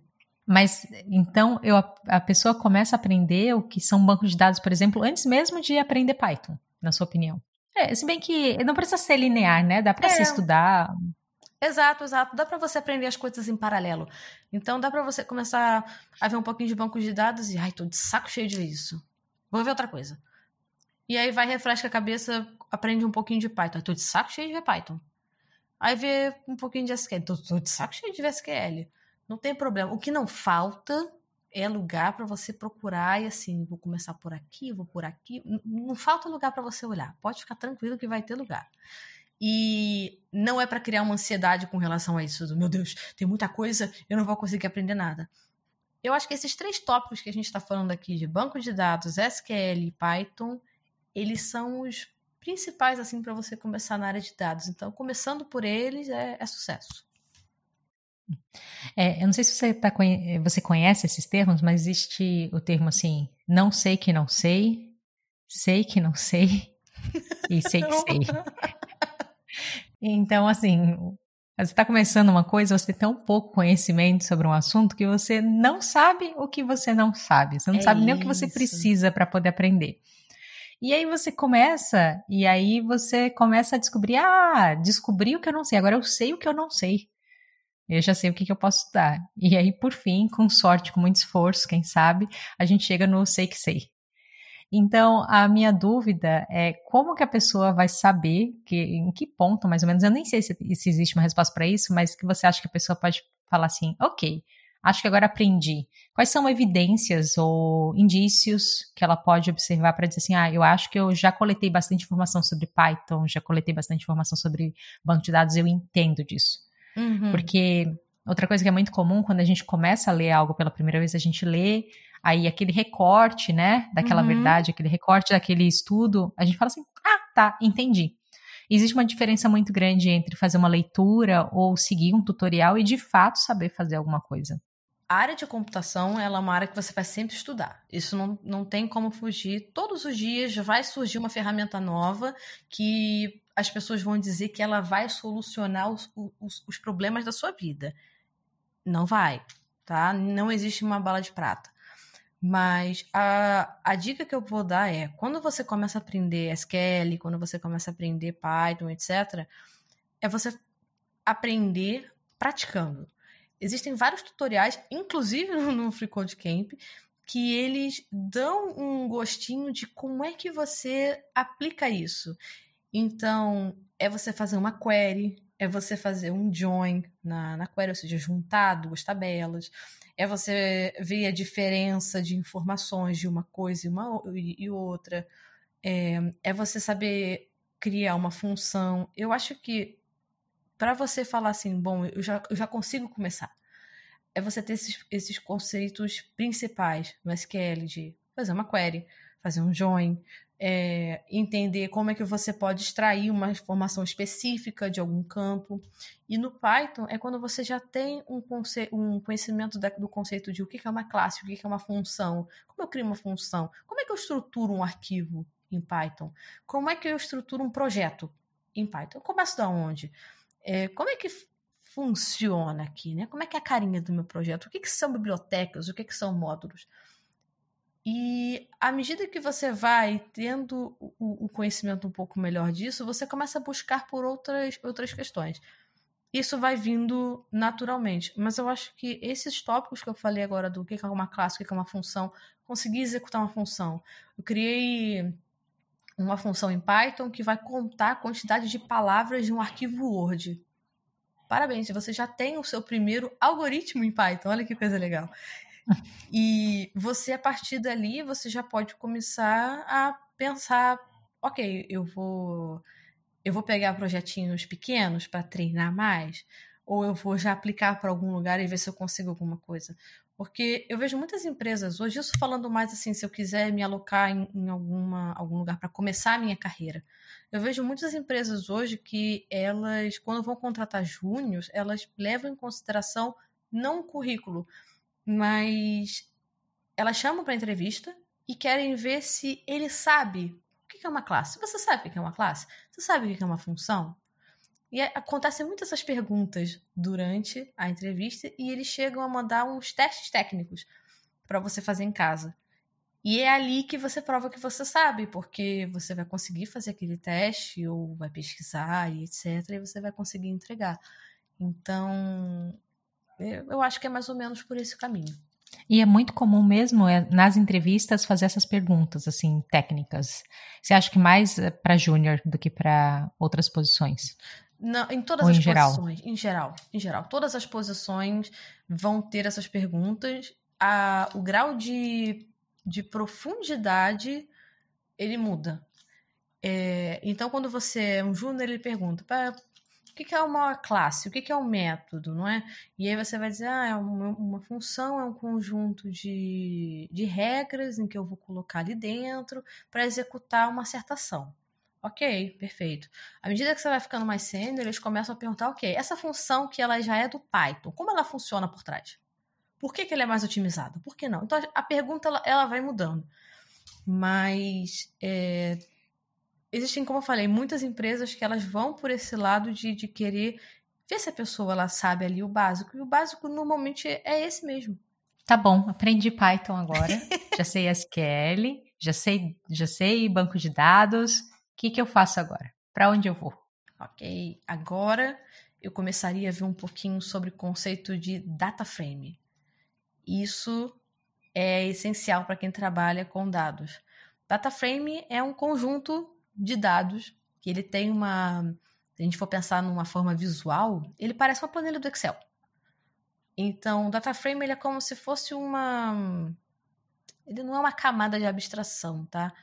Mas então eu, a pessoa começa a aprender o que são bancos de dados, por exemplo, antes mesmo de aprender Python, na sua opinião. É, se bem que não precisa ser linear, né? Dá para é. se estudar. Exato, exato. Dá para você aprender as coisas em paralelo. Então dá para você começar a ver um pouquinho de banco de dados e, ai, tô de saco cheio de isso. Vou ver outra coisa. E aí vai, refresca a cabeça, aprende um pouquinho de Python. Tô de saco cheio de ver Python. Aí vê um pouquinho de SQL. Tô, tô de saco cheio de ver SQL. Não tem problema. O que não falta é lugar para você procurar e assim, vou começar por aqui, vou por aqui. Não, não falta lugar para você olhar. Pode ficar tranquilo que vai ter lugar. E não é para criar uma ansiedade com relação a isso, do meu Deus, tem muita coisa, eu não vou conseguir aprender nada. Eu acho que esses três tópicos que a gente está falando aqui de banco de dados, SQL e Python, eles são os principais assim para você começar na área de dados. Então, começando por eles é, é sucesso. É, eu não sei se você, tá, você conhece esses termos, mas existe o termo assim: não sei que não sei, sei que não sei e sei que sei. Então, assim, você está começando uma coisa, você tem tão pouco conhecimento sobre um assunto que você não sabe o que você não sabe. Você não é sabe nem isso. o que você precisa para poder aprender. E aí você começa, e aí você começa a descobrir, ah, descobri o que eu não sei, agora eu sei o que eu não sei. Eu já sei o que, que eu posso dar. E aí, por fim, com sorte, com muito esforço, quem sabe, a gente chega no sei que sei. Então, a minha dúvida é como que a pessoa vai saber que, em que ponto, mais ou menos, eu nem sei se, se existe uma resposta para isso, mas que você acha que a pessoa pode falar assim, ok, acho que agora aprendi. Quais são evidências ou indícios que ela pode observar para dizer assim, ah, eu acho que eu já coletei bastante informação sobre Python, já coletei bastante informação sobre banco de dados, eu entendo disso. Uhum. Porque Outra coisa que é muito comum quando a gente começa a ler algo pela primeira vez, a gente lê, aí aquele recorte, né, daquela uhum. verdade, aquele recorte daquele estudo, a gente fala assim: ah, tá, entendi. Existe uma diferença muito grande entre fazer uma leitura ou seguir um tutorial e de fato saber fazer alguma coisa. A área de computação ela é uma área que você vai sempre estudar. Isso não, não tem como fugir. Todos os dias vai surgir uma ferramenta nova que as pessoas vão dizer que ela vai solucionar os, os, os problemas da sua vida. Não vai, tá? Não existe uma bala de prata. Mas a, a dica que eu vou dar é: quando você começa a aprender SQL, quando você começa a aprender Python, etc., é você aprender praticando. Existem vários tutoriais, inclusive no Free Code Camp, que eles dão um gostinho de como é que você aplica isso. Então, é você fazer uma query, é você fazer um join na, na query, ou seja, juntar duas tabelas, é você ver a diferença de informações de uma coisa e, uma, e outra, é, é você saber criar uma função. Eu acho que para você falar assim, bom, eu já, eu já consigo começar, é você ter esses, esses conceitos principais no SQL de fazer uma query, fazer um join, é, entender como é que você pode extrair uma informação específica de algum campo. E no Python é quando você já tem um, conce um conhecimento da, do conceito de o que é uma classe, o que é uma função, como eu crio uma função, como é que eu estruturo um arquivo em Python, como é que eu estruturo um projeto em Python. Eu começo da onde? É, como é que funciona aqui, né? Como é que é a carinha do meu projeto? O que, que são bibliotecas? O que, que são módulos? E à medida que você vai tendo o, o, conhecimento um pouco melhor disso, você começa a buscar por outras, outras questões. Isso vai vindo naturalmente. Mas eu acho que esses tópicos que eu falei agora do que é uma classe, o que é uma função, conseguir executar uma função. Eu criei uma função em Python que vai contar a quantidade de palavras de um arquivo Word. Parabéns, você já tem o seu primeiro algoritmo em Python. Olha que coisa legal. E você, a partir dali, você já pode começar a pensar, ok, eu vou eu vou pegar projetinhos pequenos para treinar mais, ou eu vou já aplicar para algum lugar e ver se eu consigo alguma coisa. Porque eu vejo muitas empresas hoje, isso falando mais assim, se eu quiser me alocar em, em alguma, algum lugar para começar a minha carreira. Eu vejo muitas empresas hoje que elas, quando vão contratar júniors, elas levam em consideração não o currículo, mas elas chamam para entrevista e querem ver se ele sabe o que é uma classe. Você sabe o que é uma classe? Você sabe o que é uma função? E acontecem muitas essas perguntas durante a entrevista e eles chegam a mandar uns testes técnicos para você fazer em casa. E é ali que você prova que você sabe, porque você vai conseguir fazer aquele teste ou vai pesquisar e etc. E você vai conseguir entregar. Então, eu acho que é mais ou menos por esse caminho. E é muito comum mesmo é, nas entrevistas fazer essas perguntas assim técnicas. Você acha que mais é para júnior do que para outras posições? Não, em todas Ou as em posições, geral? em geral, em geral, todas as posições vão ter essas perguntas. A, o grau de, de profundidade ele muda. É, então, quando você é um júnior, ele pergunta: que, que é uma classe? O que, que é um método, não é? E aí você vai dizer, ah, é uma, uma função, é um conjunto de, de regras em que eu vou colocar ali dentro para executar uma certa ação. Ok, perfeito. À medida que você vai ficando mais sênior, eles começam a perguntar, ok, essa função que ela já é do Python, como ela funciona por trás? Por que, que ela é mais otimizada? Por que não? Então a pergunta ela, ela vai mudando. Mas é, existem, como eu falei, muitas empresas que elas vão por esse lado de, de querer ver se a pessoa ela sabe ali o básico. E o básico normalmente é esse mesmo. Tá bom, aprendi Python agora. já sei SQL, já sei, já sei banco de dados. O que, que eu faço agora? Para onde eu vou? Ok, agora eu começaria a ver um pouquinho sobre o conceito de data frame. Isso é essencial para quem trabalha com dados. Data frame é um conjunto de dados, que ele tem uma. Se a gente for pensar numa forma visual, ele parece uma planilha do Excel. Então, o data frame ele é como se fosse uma. Ele não é uma camada de abstração, tá?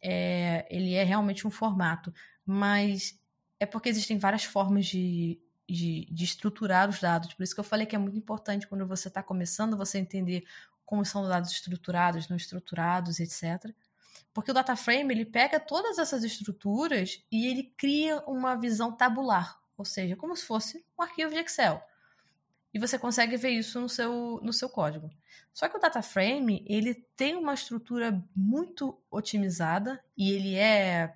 É, ele é realmente um formato, mas é porque existem várias formas de, de, de estruturar os dados. Por isso que eu falei que é muito importante quando você está começando você entender como são os dados estruturados, não estruturados, etc. Porque o data frame ele pega todas essas estruturas e ele cria uma visão tabular, ou seja, como se fosse um arquivo de Excel. E você consegue ver isso no seu, no seu código. Só que o data frame ele tem uma estrutura muito otimizada e ele é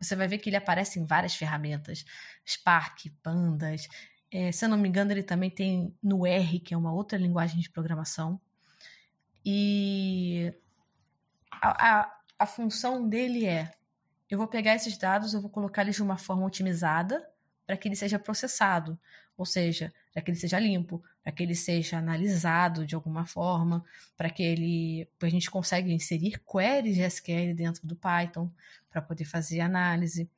você vai ver que ele aparece em várias ferramentas. Spark, Pandas. É, se eu não me engano, ele também tem no R, que é uma outra linguagem de programação. E a, a, a função dele é: eu vou pegar esses dados, eu vou colocar eles de uma forma otimizada para que ele seja processado, ou seja, para que ele seja limpo, para que ele seja analisado de alguma forma, para que ele a gente consiga inserir queries de SQL dentro do Python para poder fazer análise,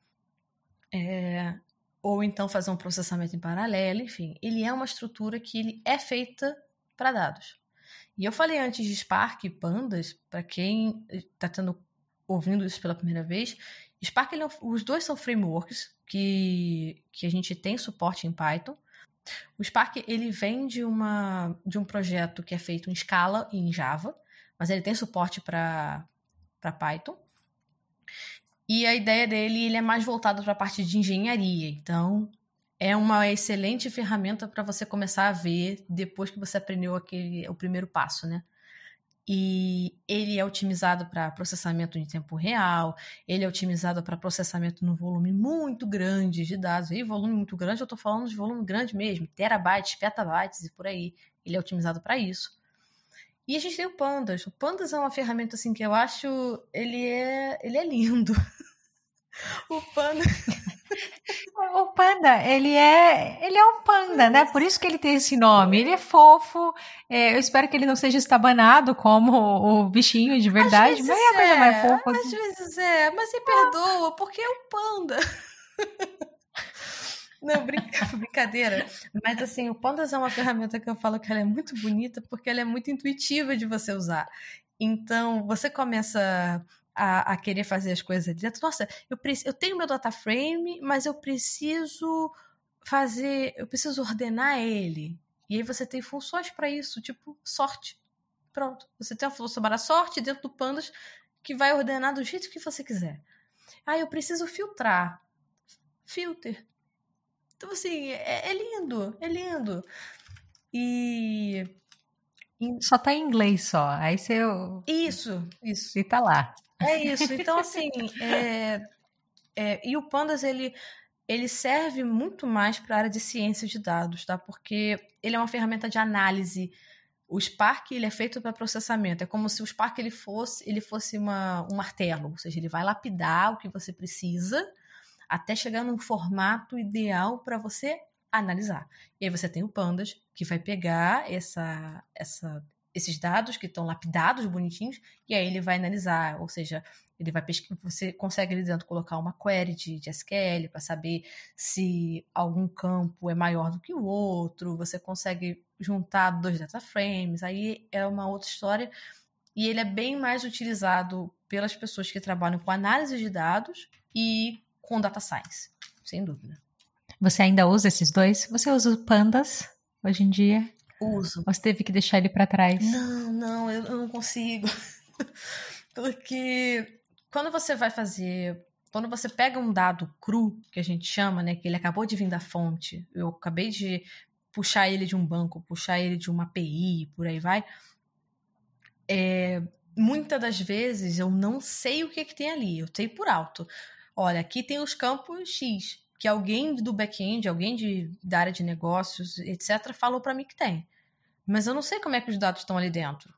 é, ou então fazer um processamento em paralelo, enfim, ele é uma estrutura que ele é feita para dados. E eu falei antes de Spark e Pandas, para quem está tendo ouvindo isso pela primeira vez, Spark, ele, é os dois são frameworks que, que a gente tem suporte em Python. O Spark ele vem de, uma, de um projeto que é feito em Scala e em Java, mas ele tem suporte para Python. E a ideia dele ele é mais voltado para a parte de engenharia. Então, é uma excelente ferramenta para você começar a ver depois que você aprendeu aquele o primeiro passo, né? E ele é otimizado para processamento em tempo real, ele é otimizado para processamento no volume muito grande de dados. E volume muito grande, eu estou falando de volume grande mesmo, terabytes, petabytes e por aí. Ele é otimizado para isso. E a gente tem o Pandas. O Pandas é uma ferramenta assim que eu acho ele é ele é lindo. o Pandas O panda, ele é, ele é um panda, né? Por isso que ele tem esse nome. Ele é fofo. É, eu espero que ele não seja estabanado como o bichinho de verdade, mas é a coisa mais fofa. Às vezes é, mas se perdoa, porque é um panda. Não, brincadeira. Mas assim, o Pandas é uma ferramenta que eu falo que ela é muito bonita porque ela é muito intuitiva de você usar. Então, você começa a, a, querer fazer as coisas ali dentro. Nossa, eu, eu tenho meu data frame, mas eu preciso fazer, eu preciso ordenar ele. E aí você tem funções para isso, tipo sorte. Pronto. Você tem uma função para sorte dentro do Pandas que vai ordenar do jeito que você quiser. Ah, eu preciso filtrar. Filter. Então, assim, é, é lindo, é lindo. E. Só tá em inglês só. Aí você. Isso, isso. E tá lá. É isso. Então, assim, é, é, e o Pandas, ele, ele serve muito mais para a área de ciência de dados, tá? Porque ele é uma ferramenta de análise. O Spark, ele é feito para processamento. É como se o Spark ele fosse, ele fosse uma, um martelo, ou seja, ele vai lapidar o que você precisa até chegar num formato ideal para você analisar. E aí você tem o Pandas, que vai pegar essa, essa, esses dados que estão lapidados, bonitinhos, e aí ele vai analisar, ou seja, ele vai pesquisar, você consegue ali dentro colocar uma query de, de SQL para saber se algum campo é maior do que o outro, você consegue juntar dois data frames, aí é uma outra história, e ele é bem mais utilizado pelas pessoas que trabalham com análise de dados e com data science, sem dúvida. Você ainda usa esses dois? Você usa o Pandas hoje em dia? Uso. Você teve que deixar ele para trás? Não, não, eu, eu não consigo. Porque quando você vai fazer. Quando você pega um dado cru, que a gente chama, né? Que ele acabou de vir da fonte, eu acabei de puxar ele de um banco, puxar ele de uma API, por aí vai. É, muitas das vezes eu não sei o que, que tem ali, eu sei por alto. Olha, aqui tem os campos X, que alguém do back-end, alguém de, da área de negócios, etc., falou para mim que tem. Mas eu não sei como é que os dados estão ali dentro.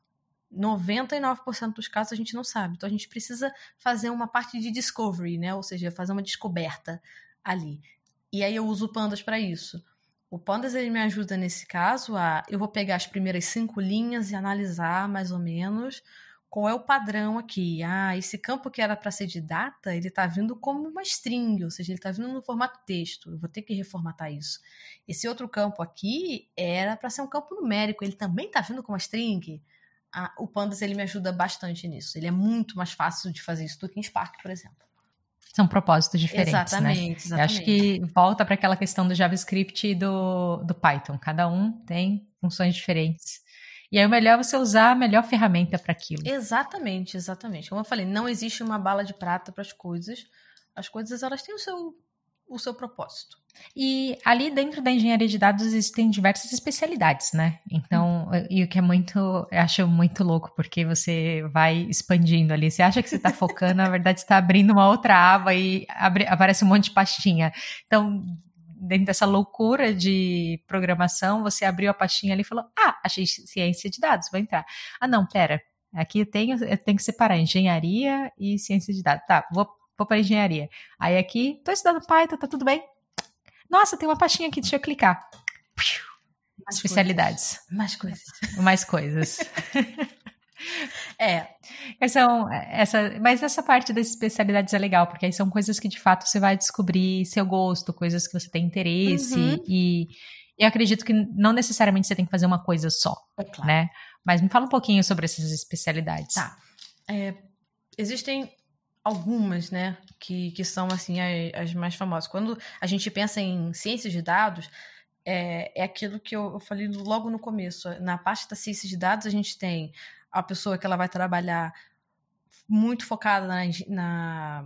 99% dos casos a gente não sabe. Então a gente precisa fazer uma parte de discovery, né? Ou seja, fazer uma descoberta ali. E aí eu uso o Pandas para isso. O Pandas ele me ajuda nesse caso a eu vou pegar as primeiras cinco linhas e analisar mais ou menos qual é o padrão aqui? Ah, esse campo que era para ser de data, ele está vindo como uma string, ou seja, ele está vindo no formato texto. Eu vou ter que reformatar isso. Esse outro campo aqui era para ser um campo numérico, ele também está vindo com uma string. Ah, o Pandas ele me ajuda bastante nisso. Ele é muito mais fácil de fazer isso do que em Spark, por exemplo. São propósitos diferentes, exatamente, né? Exatamente. Eu acho que volta para aquela questão do JavaScript e do, do Python. Cada um tem funções diferentes. E aí o melhor é você usar a melhor ferramenta para aquilo. Exatamente, exatamente. Como eu falei, não existe uma bala de prata para as coisas. As coisas elas têm o seu o seu propósito. E ali dentro da engenharia de dados existem diversas especialidades, né? Então, e o que é muito, eu acho muito louco, porque você vai expandindo ali. Você acha que você está focando, na verdade, está abrindo uma outra aba e abre, aparece um monte de pastinha. Então, dentro dessa loucura de programação, você abriu a pastinha ali e falou: Ah, achei ciência de dados, vou entrar. Ah, não, pera. Aqui eu tenho, eu tenho que separar engenharia e ciência de dados. Tá, vou vou para engenharia. Aí aqui, tô estudando Python, tá tudo bem? Nossa, tem uma pastinha aqui, deixa eu clicar. Mais especialidades. Coisas. Mais coisas. Mais coisas. é. São, essa, mas essa parte das especialidades é legal, porque aí são coisas que de fato você vai descobrir seu gosto, coisas que você tem interesse uhum. e eu acredito que não necessariamente você tem que fazer uma coisa só, é claro. né? Mas me fala um pouquinho sobre essas especialidades. Tá. É, existem algumas, né, que, que são, assim, as, as, mais famosas. Quando a gente pensa em ciências de dados, é, é aquilo que eu, eu falei logo no começo. Na parte da ciência de dados, a gente tem a pessoa que ela vai trabalhar muito focada na, na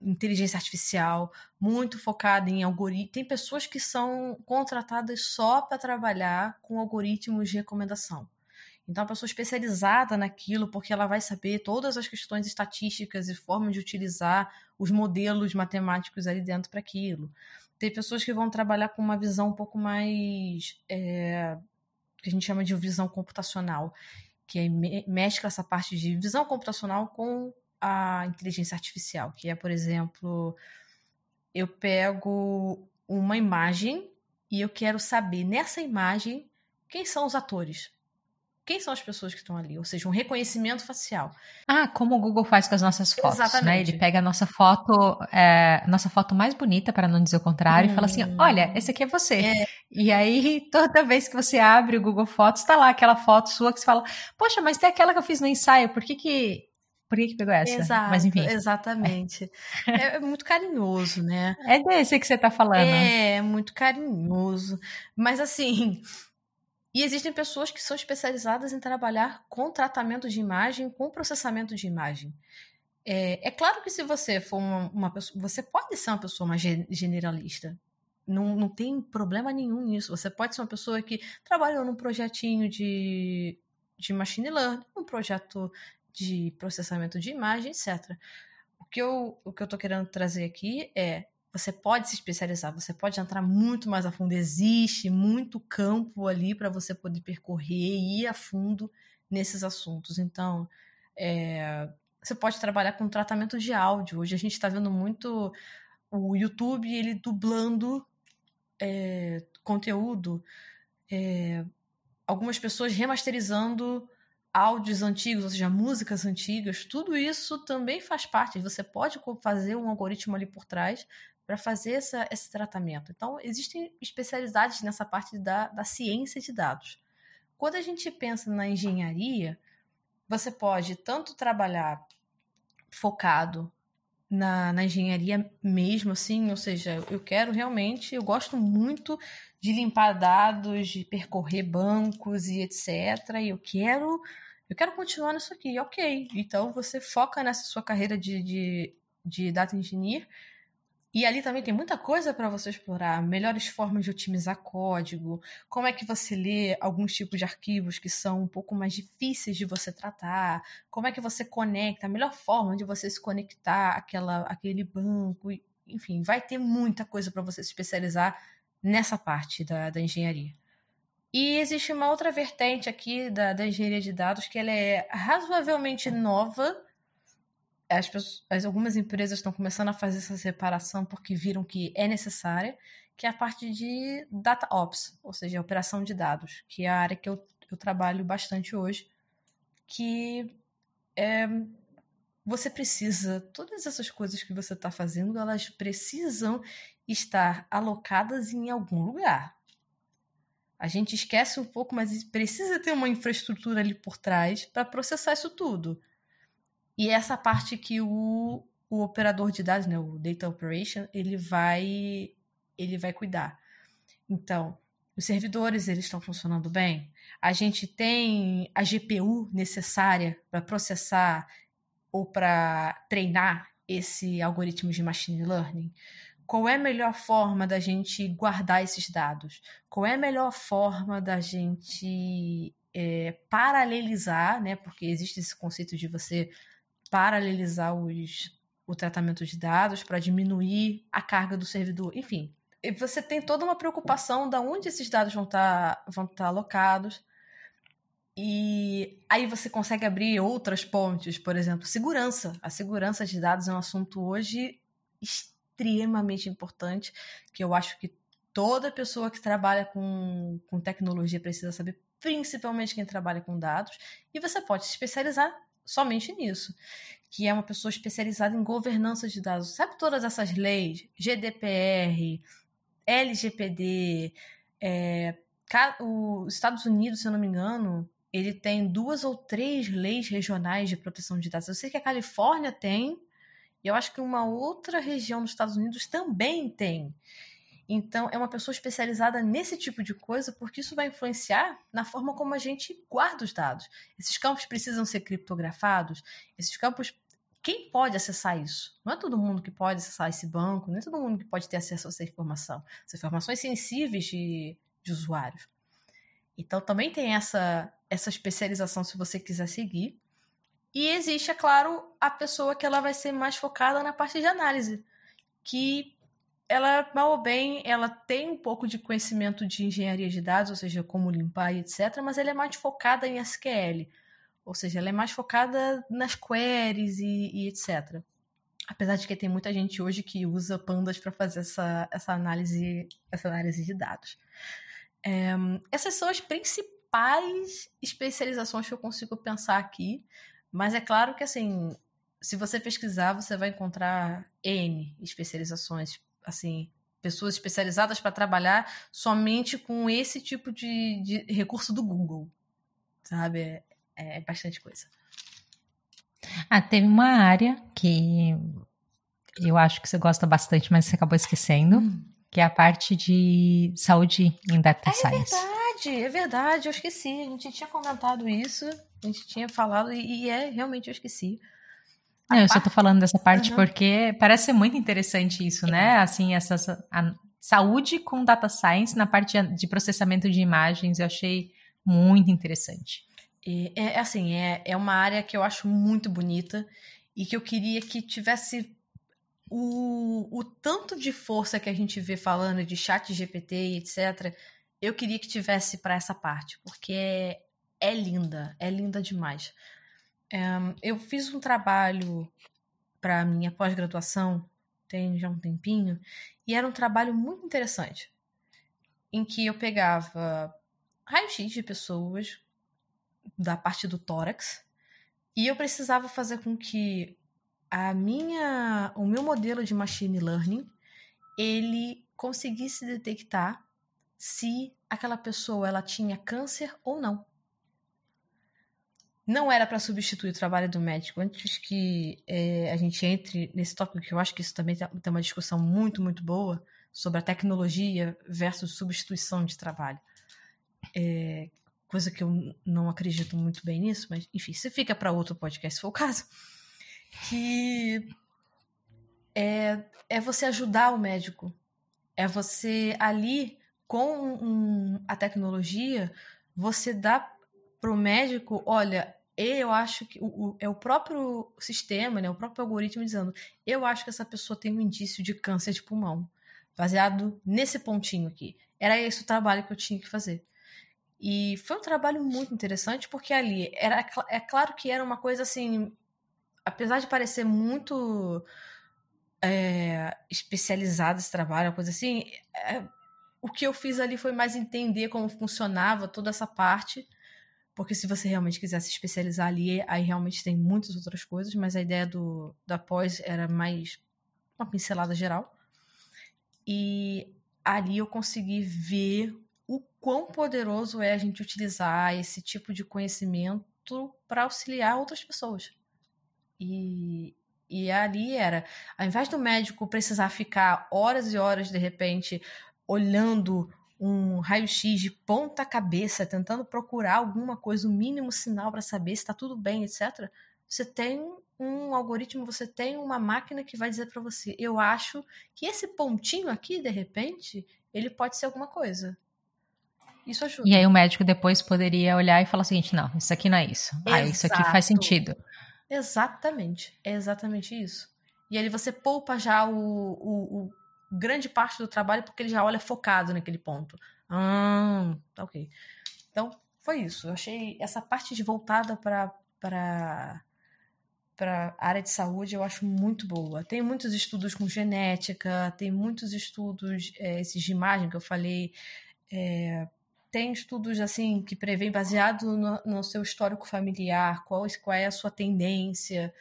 inteligência artificial, muito focada em algoritmos. Tem pessoas que são contratadas só para trabalhar com algoritmos de recomendação. Então, a pessoa especializada naquilo, porque ela vai saber todas as questões estatísticas e formas de utilizar os modelos matemáticos ali dentro para aquilo. Tem pessoas que vão trabalhar com uma visão um pouco mais. É, que a gente chama de visão computacional, que é, mescla essa parte de visão computacional com a inteligência artificial, que é, por exemplo, eu pego uma imagem e eu quero saber nessa imagem quem são os atores quem são as pessoas que estão ali, ou seja, um reconhecimento facial. Ah, como o Google faz com as nossas fotos, Exatamente. né? Ele pega a nossa foto, é, nossa foto mais bonita, para não dizer o contrário, hum. e fala assim: hum. olha, esse aqui é você. É. E aí, toda vez que você abre o Google Fotos, tá lá aquela foto sua que você fala: Poxa, mas tem aquela que eu fiz no ensaio, por que que. Por que, que pegou essa? Exato, Mas enfim. Exatamente. É. é muito carinhoso, né? É desse que você tá falando. É, muito carinhoso. Mas assim, e existem pessoas que são especializadas em trabalhar com tratamento de imagem, com processamento de imagem. É, é claro que se você for uma, uma, pessoa, você pode ser uma pessoa mais generalista. Não, não tem problema nenhum nisso. Você pode ser uma pessoa que trabalhou num projetinho de, de machine learning, um projeto de processamento de imagem, etc. O que eu, o que eu querendo trazer aqui é você pode se especializar, você pode entrar muito mais a fundo. Existe muito campo ali para você poder percorrer e ir a fundo nesses assuntos. Então, é, você pode trabalhar com tratamento de áudio. Hoje a gente está vendo muito o YouTube ele dublando é, conteúdo, é, algumas pessoas remasterizando áudios antigos, ou seja, músicas antigas, tudo isso também faz parte. Você pode fazer um algoritmo ali por trás para fazer essa, esse tratamento. Então, existem especialidades nessa parte da, da ciência de dados. Quando a gente pensa na engenharia, você pode tanto trabalhar focado na, na, engenharia mesmo, assim, ou seja, eu quero realmente, eu gosto muito de limpar dados, de percorrer bancos e etc. E eu quero, eu quero continuar nisso aqui, ok. Então você foca nessa sua carreira de, de, de data engineer e ali também tem muita coisa para você explorar, melhores formas de otimizar código, como é que você lê alguns tipos de arquivos que são um pouco mais difíceis de você tratar, como é que você conecta, a melhor forma de você se conectar àquela, àquele banco, enfim, vai ter muita coisa para você se especializar nessa parte da, da engenharia. E existe uma outra vertente aqui da, da engenharia de dados que ela é razoavelmente nova, as, pessoas, as, algumas empresas estão começando a fazer essa separação porque viram que é necessária, que é a parte de data ops, ou seja, operação de dados, que é a área que eu, eu trabalho bastante hoje, que é, você precisa, todas essas coisas que você está fazendo, elas precisam estar alocadas em algum lugar. A gente esquece um pouco, mas precisa ter uma infraestrutura ali por trás para processar isso tudo. E essa parte que o, o operador de dados, né, o data operation, ele vai ele vai cuidar. Então, os servidores eles estão funcionando bem. A gente tem a GPU necessária para processar ou para treinar esse algoritmo de machine learning. Qual é a melhor forma da gente guardar esses dados? Qual é a melhor forma da gente é, paralelizar, né? Porque existe esse conceito de você paralelizar os, o tratamento de dados para diminuir a carga do servidor. Enfim, você tem toda uma preocupação de onde esses dados vão estar tá, vão tá alocados. E aí você consegue abrir outras pontes, por exemplo, segurança. A segurança de dados é um assunto hoje extremamente importante, que eu acho que toda pessoa que trabalha com, com tecnologia precisa saber, principalmente quem trabalha com dados, e você pode se especializar somente nisso que é uma pessoa especializada em governança de dados. Sabe todas essas leis? GDPR, LGPD, é, os Estados Unidos, se eu não me engano, ele tem duas ou três leis regionais de proteção de dados. Eu sei que a Califórnia tem, e eu acho que uma outra região dos Estados Unidos também tem. Então, é uma pessoa especializada nesse tipo de coisa, porque isso vai influenciar na forma como a gente guarda os dados. Esses campos precisam ser criptografados, esses campos. Quem pode acessar isso? Não é todo mundo que pode acessar esse banco, não é todo mundo que pode ter acesso a essa informação. São informações sensíveis de, de usuários. Então, também tem essa, essa especialização se você quiser seguir. E existe, é claro, a pessoa que ela vai ser mais focada na parte de análise, que ela, mal ou bem, ela tem um pouco de conhecimento de engenharia de dados, ou seja, como limpar e etc., mas ela é mais focada em SQL, ou seja, ela é mais focada nas queries e, e etc. Apesar de que tem muita gente hoje que usa pandas para fazer essa, essa, análise, essa análise de dados. É, essas são as principais especializações que eu consigo pensar aqui, mas é claro que assim, se você pesquisar, você vai encontrar N especializações assim, pessoas especializadas para trabalhar somente com esse tipo de, de recurso do Google, sabe? É, é, bastante coisa. Ah, teve uma área que eu acho que você gosta bastante, mas você acabou esquecendo, hum. que é a parte de saúde em data é science. É verdade, é verdade, eu esqueci. A gente tinha comentado isso, a gente tinha falado, e, e é, realmente eu esqueci. Não, eu só tô falando dessa parte uhum. porque parece ser muito interessante isso, né? Assim, essa saúde com data science na parte de processamento de imagens, eu achei muito interessante. É, é assim, é, é uma área que eu acho muito bonita e que eu queria que tivesse o, o tanto de força que a gente vê falando de chat GPT e etc. Eu queria que tivesse para essa parte, porque é, é linda, é linda demais. Um, eu fiz um trabalho para minha pós-graduação, tem já um tempinho, e era um trabalho muito interessante, em que eu pegava raio-x de pessoas da parte do tórax e eu precisava fazer com que a minha, o meu modelo de machine learning ele conseguisse detectar se aquela pessoa ela tinha câncer ou não não era para substituir o trabalho do médico. Antes que é, a gente entre nesse tópico, que eu acho que isso também tem uma discussão muito, muito boa sobre a tecnologia versus substituição de trabalho. É, coisa que eu não acredito muito bem nisso, mas enfim, se fica para outro podcast, se for o caso. Que é, é você ajudar o médico. É você ali, com um, a tecnologia, você dá para o médico, olha, eu acho que o, o, é o próprio sistema, né, o próprio algoritmo dizendo, eu acho que essa pessoa tem um indício de câncer de pulmão, baseado nesse pontinho aqui. Era esse o trabalho que eu tinha que fazer. E foi um trabalho muito interessante, porque ali era é claro que era uma coisa assim, apesar de parecer muito é, especializado esse trabalho, uma coisa assim, é, o que eu fiz ali foi mais entender como funcionava toda essa parte porque se você realmente quiser se especializar ali, aí realmente tem muitas outras coisas, mas a ideia do da pós era mais uma pincelada geral. E ali eu consegui ver o quão poderoso é a gente utilizar esse tipo de conhecimento para auxiliar outras pessoas. E E ali era, ao invés do médico precisar ficar horas e horas, de repente, olhando um raio-x de ponta cabeça, tentando procurar alguma coisa, o um mínimo sinal para saber se está tudo bem, etc. Você tem um algoritmo, você tem uma máquina que vai dizer para você: eu acho que esse pontinho aqui, de repente, ele pode ser alguma coisa. Isso ajuda. E aí o médico depois poderia olhar e falar o seguinte: não, isso aqui não é isso. Exato. Ah, isso aqui faz sentido. Exatamente. É exatamente isso. E aí você poupa já o, o, o grande parte do trabalho porque ele já olha focado naquele ponto. Ah, tá ok. Então, foi isso. Eu achei essa parte de voltada para para a área de saúde eu acho muito boa. Tem muitos estudos com genética, tem muitos estudos, é, esses de imagem que eu falei, é, tem estudos assim que prevêem baseado no, no, seu histórico familiar, qual, qual é a sua tendência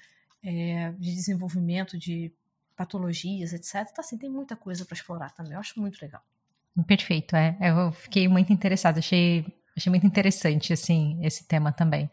é, de desenvolvimento de patologias, etc. Então, assim, tem muita coisa para explorar também. Eu acho muito legal. Perfeito, é. Eu fiquei muito interessada, achei Achei muito interessante, assim, esse tema também.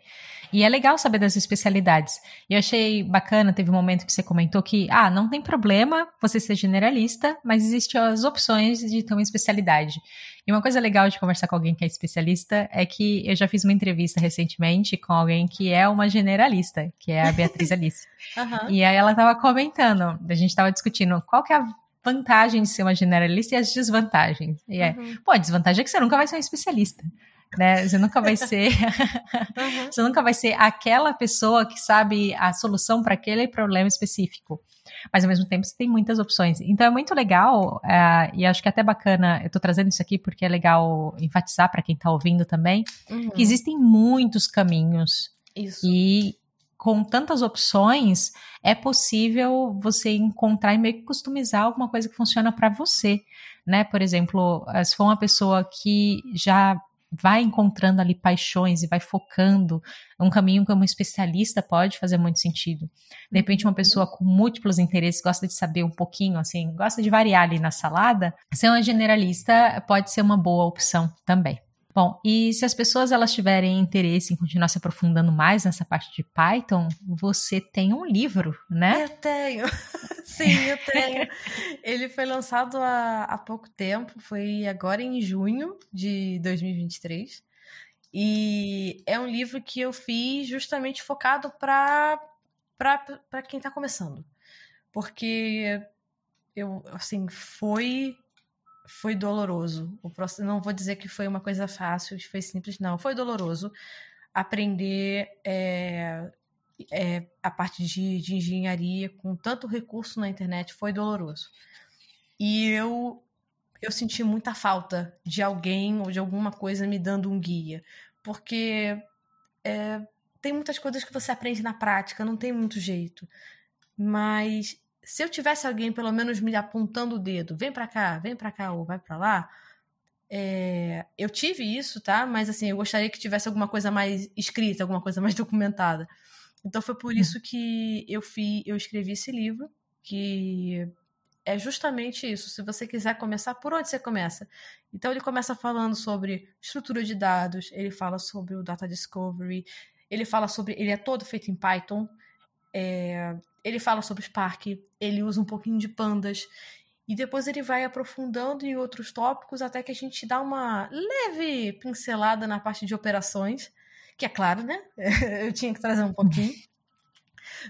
E é legal saber das especialidades. E eu achei bacana, teve um momento que você comentou que, ah, não tem problema você ser generalista, mas existem as opções de ter uma especialidade. E uma coisa legal de conversar com alguém que é especialista é que eu já fiz uma entrevista recentemente com alguém que é uma generalista, que é a Beatriz Alice. uhum. E aí ela estava comentando, a gente estava discutindo qual que é a vantagem de ser uma generalista e as desvantagens. E é, uhum. pô, a desvantagem é que você nunca vai ser um especialista né? Você nunca vai ser, uhum. você nunca vai ser aquela pessoa que sabe a solução para aquele problema específico. Mas ao mesmo tempo você tem muitas opções. Então é muito legal, uh, e acho que é até bacana, eu estou trazendo isso aqui porque é legal enfatizar para quem está ouvindo também, uhum. que existem muitos caminhos. Isso. E com tantas opções, é possível você encontrar e meio que customizar alguma coisa que funciona para você, né? Por exemplo, se for uma pessoa que já vai encontrando ali paixões e vai focando um caminho como especialista pode fazer muito sentido. De repente, uma uhum. pessoa com múltiplos interesses gosta de saber um pouquinho, assim, gosta de variar ali na salada, ser uma generalista pode ser uma boa opção também. Bom, e se as pessoas elas tiverem interesse em continuar se aprofundando mais nessa parte de Python, você tem um livro, né? Eu tenho. Sim, eu tenho. Ele foi lançado há, há pouco tempo, foi agora em junho de 2023. E é um livro que eu fiz justamente focado para quem está começando. Porque eu, assim, foi foi doloroso. O não vou dizer que foi uma coisa fácil, foi simples, não. Foi doloroso aprender é, é, a parte de, de engenharia com tanto recurso na internet. Foi doloroso. E eu eu senti muita falta de alguém ou de alguma coisa me dando um guia, porque é, tem muitas coisas que você aprende na prática, não tem muito jeito. Mas se eu tivesse alguém pelo menos me apontando o dedo, vem para cá, vem para cá ou vai para lá, é, eu tive isso, tá? Mas assim, eu gostaria que tivesse alguma coisa mais escrita, alguma coisa mais documentada. Então foi por isso que eu fiz, eu escrevi esse livro, que é justamente isso. Se você quiser começar, por onde você começa? Então ele começa falando sobre estrutura de dados, ele fala sobre o data discovery, ele fala sobre, ele é todo feito em Python. É, ele fala sobre Spark, ele usa um pouquinho de pandas, e depois ele vai aprofundando em outros tópicos até que a gente dá uma leve pincelada na parte de operações, que é claro, né? Eu tinha que trazer um pouquinho.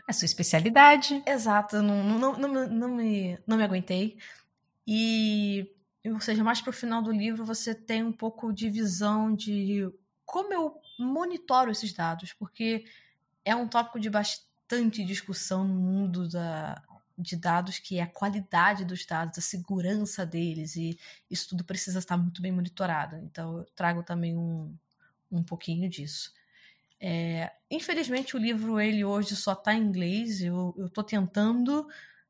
É sua especialidade. Exato, não, não, não, não, me, não me aguentei. E, ou seja, mais para o final do livro você tem um pouco de visão de como eu monitoro esses dados, porque é um tópico de bastante discussão no mundo da, de dados, que é a qualidade dos dados, a segurança deles, e isso tudo precisa estar muito bem monitorado. Então, eu trago também um, um pouquinho disso. É, infelizmente, o livro ele hoje só está em inglês. Eu estou tentando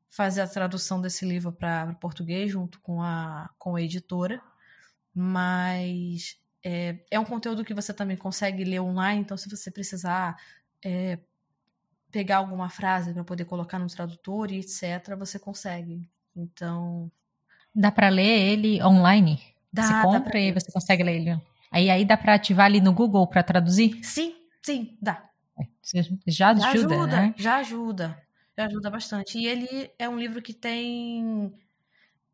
fazer a tradução desse livro para português junto com a, com a editora, mas é, é, um conteúdo que você também consegue ler online. Então, se você precisar é, pegar alguma frase para poder colocar no tradutor e etc, você consegue. Então, dá para ler ele online? Dá, você compra e você consegue ler ele. Aí aí dá para ativar ali no Google para traduzir? Sim, sim, dá. É, já, já ajuda, ajuda, né? Já ajuda. ajuda bastante. E ele é um livro que tem.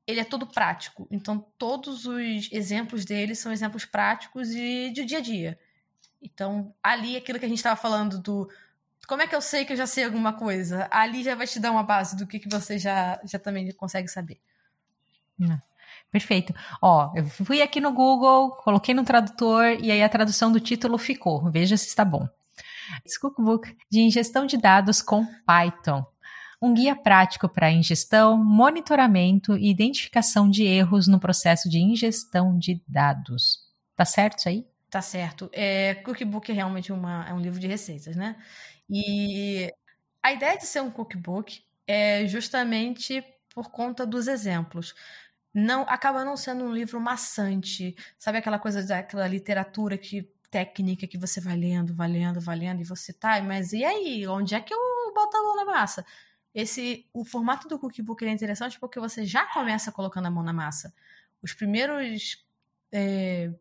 Ele é todo prático. Então, todos os exemplos dele são exemplos práticos e de dia a dia. Então, ali, aquilo que a gente estava falando do. Como é que eu sei que eu já sei alguma coisa? Ali já vai te dar uma base do que, que você já, já também consegue saber. Hum, perfeito. Ó, eu fui aqui no Google, coloquei no tradutor e aí a tradução do título ficou. Veja se está bom. Cookbook de ingestão de dados com Python. Um guia prático para ingestão, monitoramento e identificação de erros no processo de ingestão de dados. Tá certo isso aí? Tá certo. É, cookbook é realmente uma, é um livro de receitas, né? E a ideia de ser um cookbook é justamente por conta dos exemplos. Não acaba não sendo um livro maçante, sabe aquela coisa daquela literatura que técnica que você vai lendo, vai lendo, vai lendo, e você tá, mas e aí? Onde é que eu boto a mão na massa? Esse, o formato do cookbook é interessante porque você já começa colocando a mão na massa. Os primeiros. É,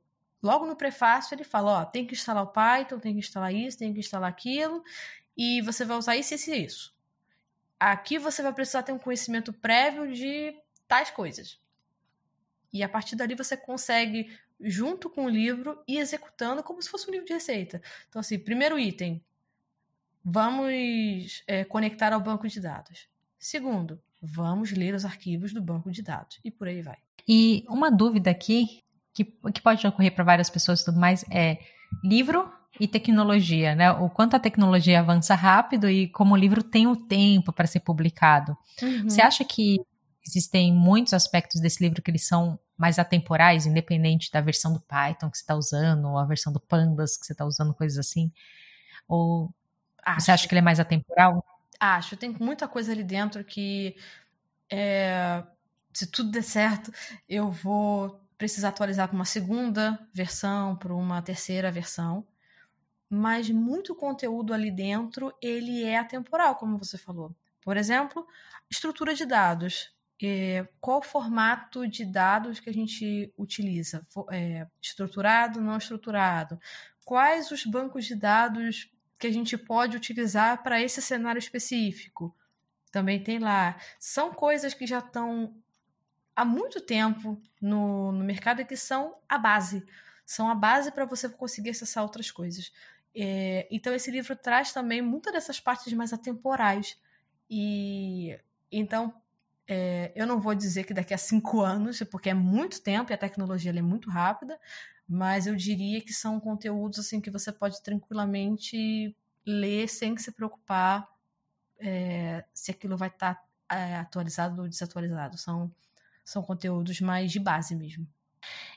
logo no prefácio, ele fala: ó, tem que instalar o Python, tem que instalar isso, tem que instalar aquilo, e você vai usar isso, isso e isso. Aqui você vai precisar ter um conhecimento prévio de tais coisas. E a partir dali você consegue junto com o livro e executando como se fosse um livro de receita. Então, assim, primeiro item, vamos é, conectar ao banco de dados. Segundo, vamos ler os arquivos do banco de dados. E por aí vai. E uma dúvida aqui, que, que pode ocorrer para várias pessoas e tudo mais, é livro e tecnologia, né? O quanto a tecnologia avança rápido e como o livro tem o tempo para ser publicado. Uhum. Você acha que existem muitos aspectos desse livro que eles são mais atemporais, independente da versão do Python que você está usando, ou a versão do Pandas que você está usando, coisas assim? Ou Acho. você acha que ele é mais atemporal? Acho, tem muita coisa ali dentro que é, se tudo der certo, eu vou precisar atualizar para uma segunda versão, para uma terceira versão. Mas muito conteúdo ali dentro, ele é atemporal, como você falou. Por exemplo, estrutura de dados é, qual formato de dados que a gente utiliza? É, estruturado, não estruturado? Quais os bancos de dados que a gente pode utilizar para esse cenário específico? Também tem lá. São coisas que já estão há muito tempo no, no mercado e que são a base. São a base para você conseguir acessar outras coisas. É, então, esse livro traz também muitas dessas partes mais atemporais. E então, é, eu não vou dizer que daqui a cinco anos, porque é muito tempo e a tecnologia é muito rápida, mas eu diria que são conteúdos assim que você pode tranquilamente ler sem se preocupar é, se aquilo vai estar tá, é, atualizado ou desatualizado. São, são conteúdos mais de base mesmo.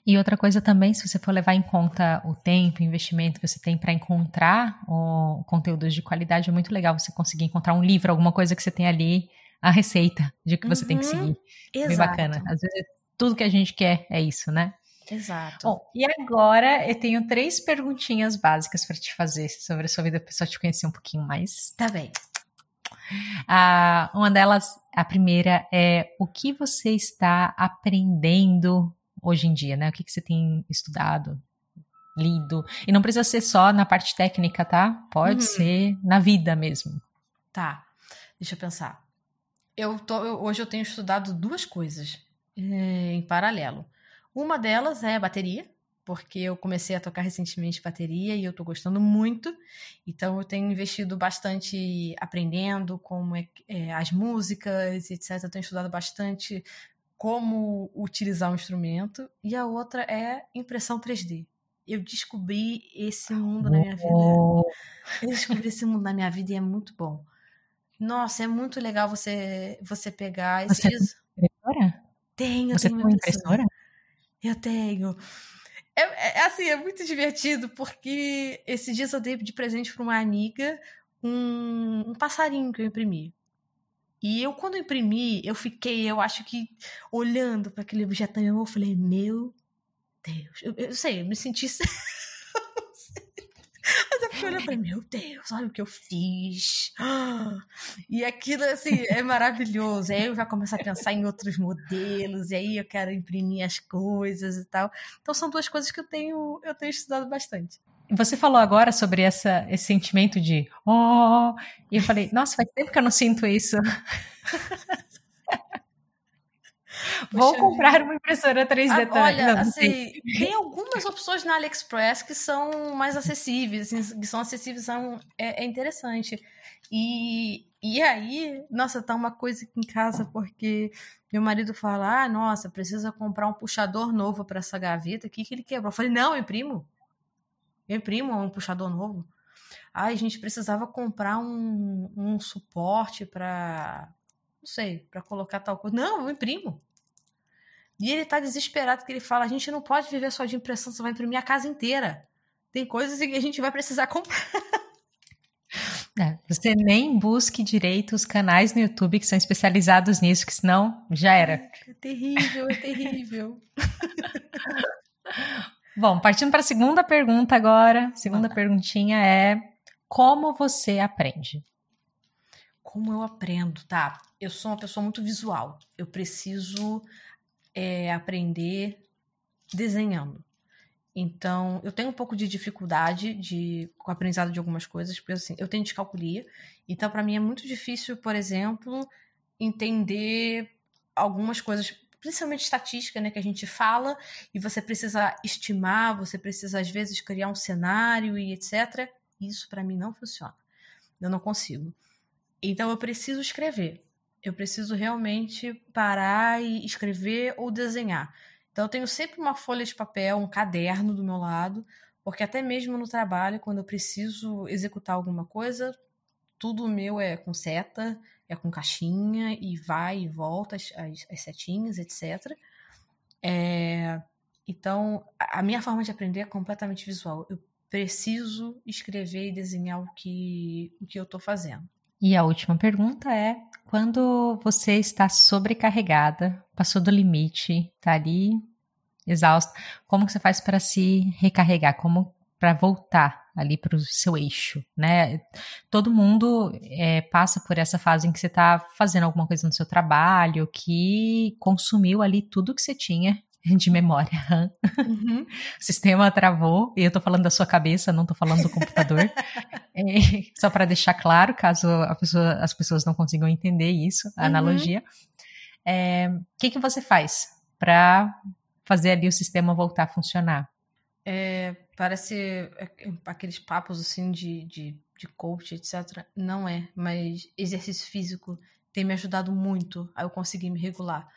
E outra coisa também, se você for levar em conta o tempo, o investimento que você tem para encontrar o conteúdos de qualidade, é muito legal você conseguir encontrar um livro, alguma coisa que você tem ali a receita de que você uhum, tem que uhum. seguir. Exato. Bem bacana. Às vezes tudo que a gente quer é isso, né? Exato. Bom, e agora eu tenho três perguntinhas básicas para te fazer sobre a sua vida, para te conhecer um pouquinho mais. Tá bem. Ah, uma delas, a primeira é o que você está aprendendo hoje em dia, né? O que, que você tem estudado, lido? E não precisa ser só na parte técnica, tá? Pode uhum. ser na vida mesmo. Tá. Deixa eu pensar eu tô, eu, hoje eu tenho estudado duas coisas é, em paralelo. Uma delas é bateria, porque eu comecei a tocar recentemente bateria e eu estou gostando muito. Então eu tenho investido bastante aprendendo como é, é, as músicas, etc. Eu tenho estudado bastante como utilizar um instrumento. E a outra é impressão 3D. Eu descobri esse mundo na minha vida. Eu descobri esse mundo na minha vida e é muito bom. Nossa, é muito legal você você pegar Você tem impressora? Tenho, você tenho tem uma impressora? Eu tenho. É, é, é, assim, é muito divertido, porque esses dias eu dei de presente para uma amiga um, um passarinho que eu imprimi. E eu, quando imprimi, eu fiquei, eu acho que, olhando para aquele objeto na minha mão, eu falei, meu Deus. Eu, eu sei, eu me senti Mas eu fiquei olhando e falei, meu Deus, olha o que eu fiz. E aquilo, assim, é maravilhoso. Aí eu já começo a pensar em outros modelos, e aí eu quero imprimir as coisas e tal. Então são duas coisas que eu tenho, eu tenho estudado bastante. Você falou agora sobre essa, esse sentimento de oh, e eu falei, nossa, faz tempo que eu não sinto isso. Vou comprar uma impressora 3D ah, Olha, não, assim, tem algumas opções na AliExpress que são mais acessíveis, assim, que são acessíveis, são, é, é, interessante. E, e aí, nossa, tá uma coisa aqui em casa, porque meu marido fala: ah, nossa, precisa comprar um puxador novo para essa gaveta aqui que ele quebrou. Eu falei: não, eu Eu imprimo um puxador novo. Ah, a gente precisava comprar um, um suporte para não sei, para colocar tal coisa. Não, eu imprimo. E ele tá desesperado que ele fala: a gente não pode viver só de impressão, você vai imprimir a casa inteira. Tem coisas que a gente vai precisar comprar. É, você nem busque direito os canais no YouTube que são especializados nisso, que senão já era. É terrível, é terrível. Bom, partindo para a segunda pergunta agora. Segunda perguntinha é: como você aprende? Como eu aprendo, tá? Eu sou uma pessoa muito visual. Eu preciso é, aprender desenhando. Então, eu tenho um pouco de dificuldade de, com o aprendizado de algumas coisas, porque assim, eu tenho descalculia. Então, para mim é muito difícil, por exemplo, entender algumas coisas, principalmente estatística, né, que a gente fala, e você precisa estimar, você precisa às vezes criar um cenário e etc. Isso para mim não funciona. Eu não consigo. Então eu preciso escrever. Eu preciso realmente parar e escrever ou desenhar. Então eu tenho sempre uma folha de papel, um caderno do meu lado, porque até mesmo no trabalho, quando eu preciso executar alguma coisa, tudo meu é com seta, é com caixinha e vai e volta as, as, as setinhas, etc. É, então, a minha forma de aprender é completamente visual. Eu preciso escrever e desenhar o que, o que eu estou fazendo. E a última pergunta é: quando você está sobrecarregada, passou do limite, está ali exausta, como você faz para se recarregar? Como para voltar ali para o seu eixo, né? Todo mundo é, passa por essa fase em que você está fazendo alguma coisa no seu trabalho que consumiu ali tudo que você tinha de memória. Uhum. o sistema travou, e eu tô falando da sua cabeça, não tô falando do computador. é, só para deixar claro, caso pessoa, as pessoas não consigam entender isso, a uhum. analogia. O é, que, que você faz para fazer ali o sistema voltar a funcionar? É, parece é, aqueles papos assim de, de, de coach, etc. Não é, mas exercício físico tem me ajudado muito a eu conseguir me regular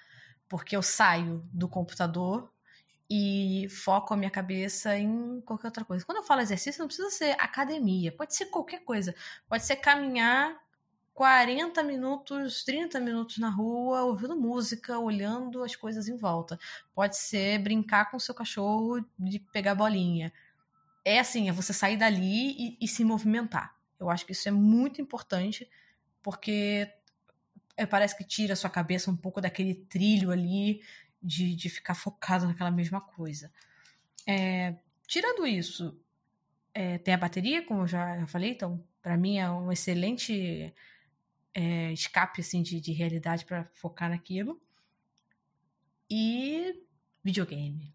porque eu saio do computador e foco a minha cabeça em qualquer outra coisa. Quando eu falo exercício, não precisa ser academia, pode ser qualquer coisa. Pode ser caminhar 40 minutos, 30 minutos na rua, ouvindo música, olhando as coisas em volta. Pode ser brincar com o seu cachorro de pegar bolinha. É assim, é você sair dali e, e se movimentar. Eu acho que isso é muito importante, porque é, parece que tira a sua cabeça um pouco daquele trilho ali de, de ficar focado naquela mesma coisa. É, tirando isso, é, tem a bateria, como eu já, falei, então para mim é um excelente é, escape assim, de, de realidade para focar naquilo. E videogame.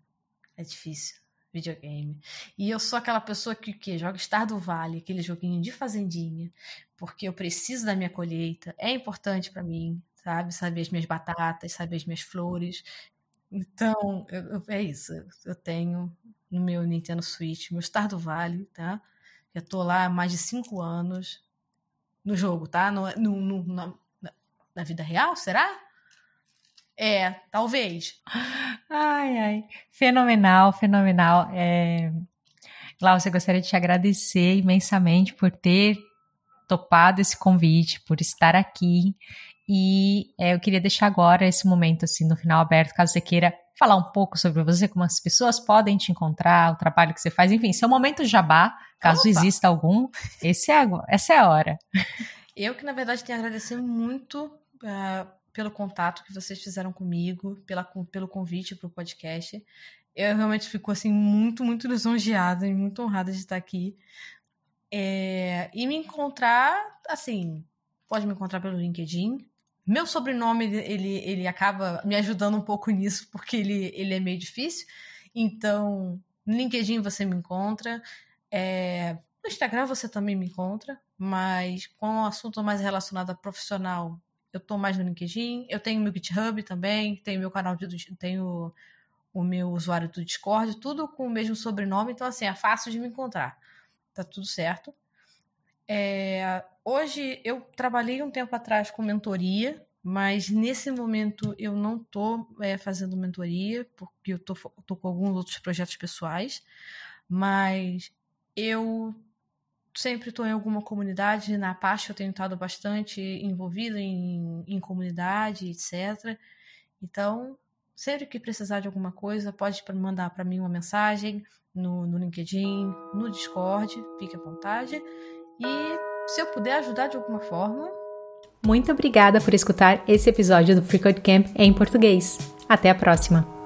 É difícil. Videogame. E eu sou aquela pessoa que, que joga Star do Vale, aquele joguinho de fazendinha, porque eu preciso da minha colheita, é importante para mim, sabe? Saber as minhas batatas, saber as minhas flores. Então, eu, eu, é isso. Eu tenho no meu Nintendo Switch, meu Star do Vale, tá? Já tô lá há mais de cinco anos no jogo, tá? No, no, no na, na vida real, será? É, talvez. Ai, ai. Fenomenal, fenomenal. É... Glaucia, gostaria de te agradecer imensamente por ter topado esse convite, por estar aqui. E é, eu queria deixar agora esse momento, assim, no final aberto, caso você queira falar um pouco sobre você, como as pessoas podem te encontrar, o trabalho que você faz, enfim, seu momento jabá, caso Opa. exista algum, esse é, essa é a hora. Eu que, na verdade, tenho a agradecer muito uh, pelo contato que vocês fizeram comigo, pela, pelo convite para o podcast. Eu realmente fico, assim, muito, muito lisonjeada e muito honrada de estar aqui. É, e me encontrar, assim, pode me encontrar pelo LinkedIn. Meu sobrenome, ele, ele acaba me ajudando um pouco nisso, porque ele, ele é meio difícil. Então, no LinkedIn você me encontra. É, no Instagram você também me encontra, mas com um assunto mais relacionado a profissional, eu tô mais no LinkedIn. Eu tenho meu GitHub também, tenho meu canal de tenho o meu usuário do Discord, tudo com o mesmo sobrenome, então assim, é fácil de me encontrar. Tá tudo certo. É, hoje eu trabalhei um tempo atrás com mentoria, mas nesse momento eu não tô é, fazendo mentoria, porque eu tô, tô com alguns outros projetos pessoais, mas eu sempre estou em alguma comunidade. Na Apache eu tenho estado bastante envolvida em, em comunidade, etc. Então, sempre que precisar de alguma coisa, pode mandar para mim uma mensagem no, no LinkedIn, no Discord, fique à vontade. E se eu puder ajudar de alguma forma. Muito obrigada por escutar esse episódio do Free Code Camp em português. Até a próxima!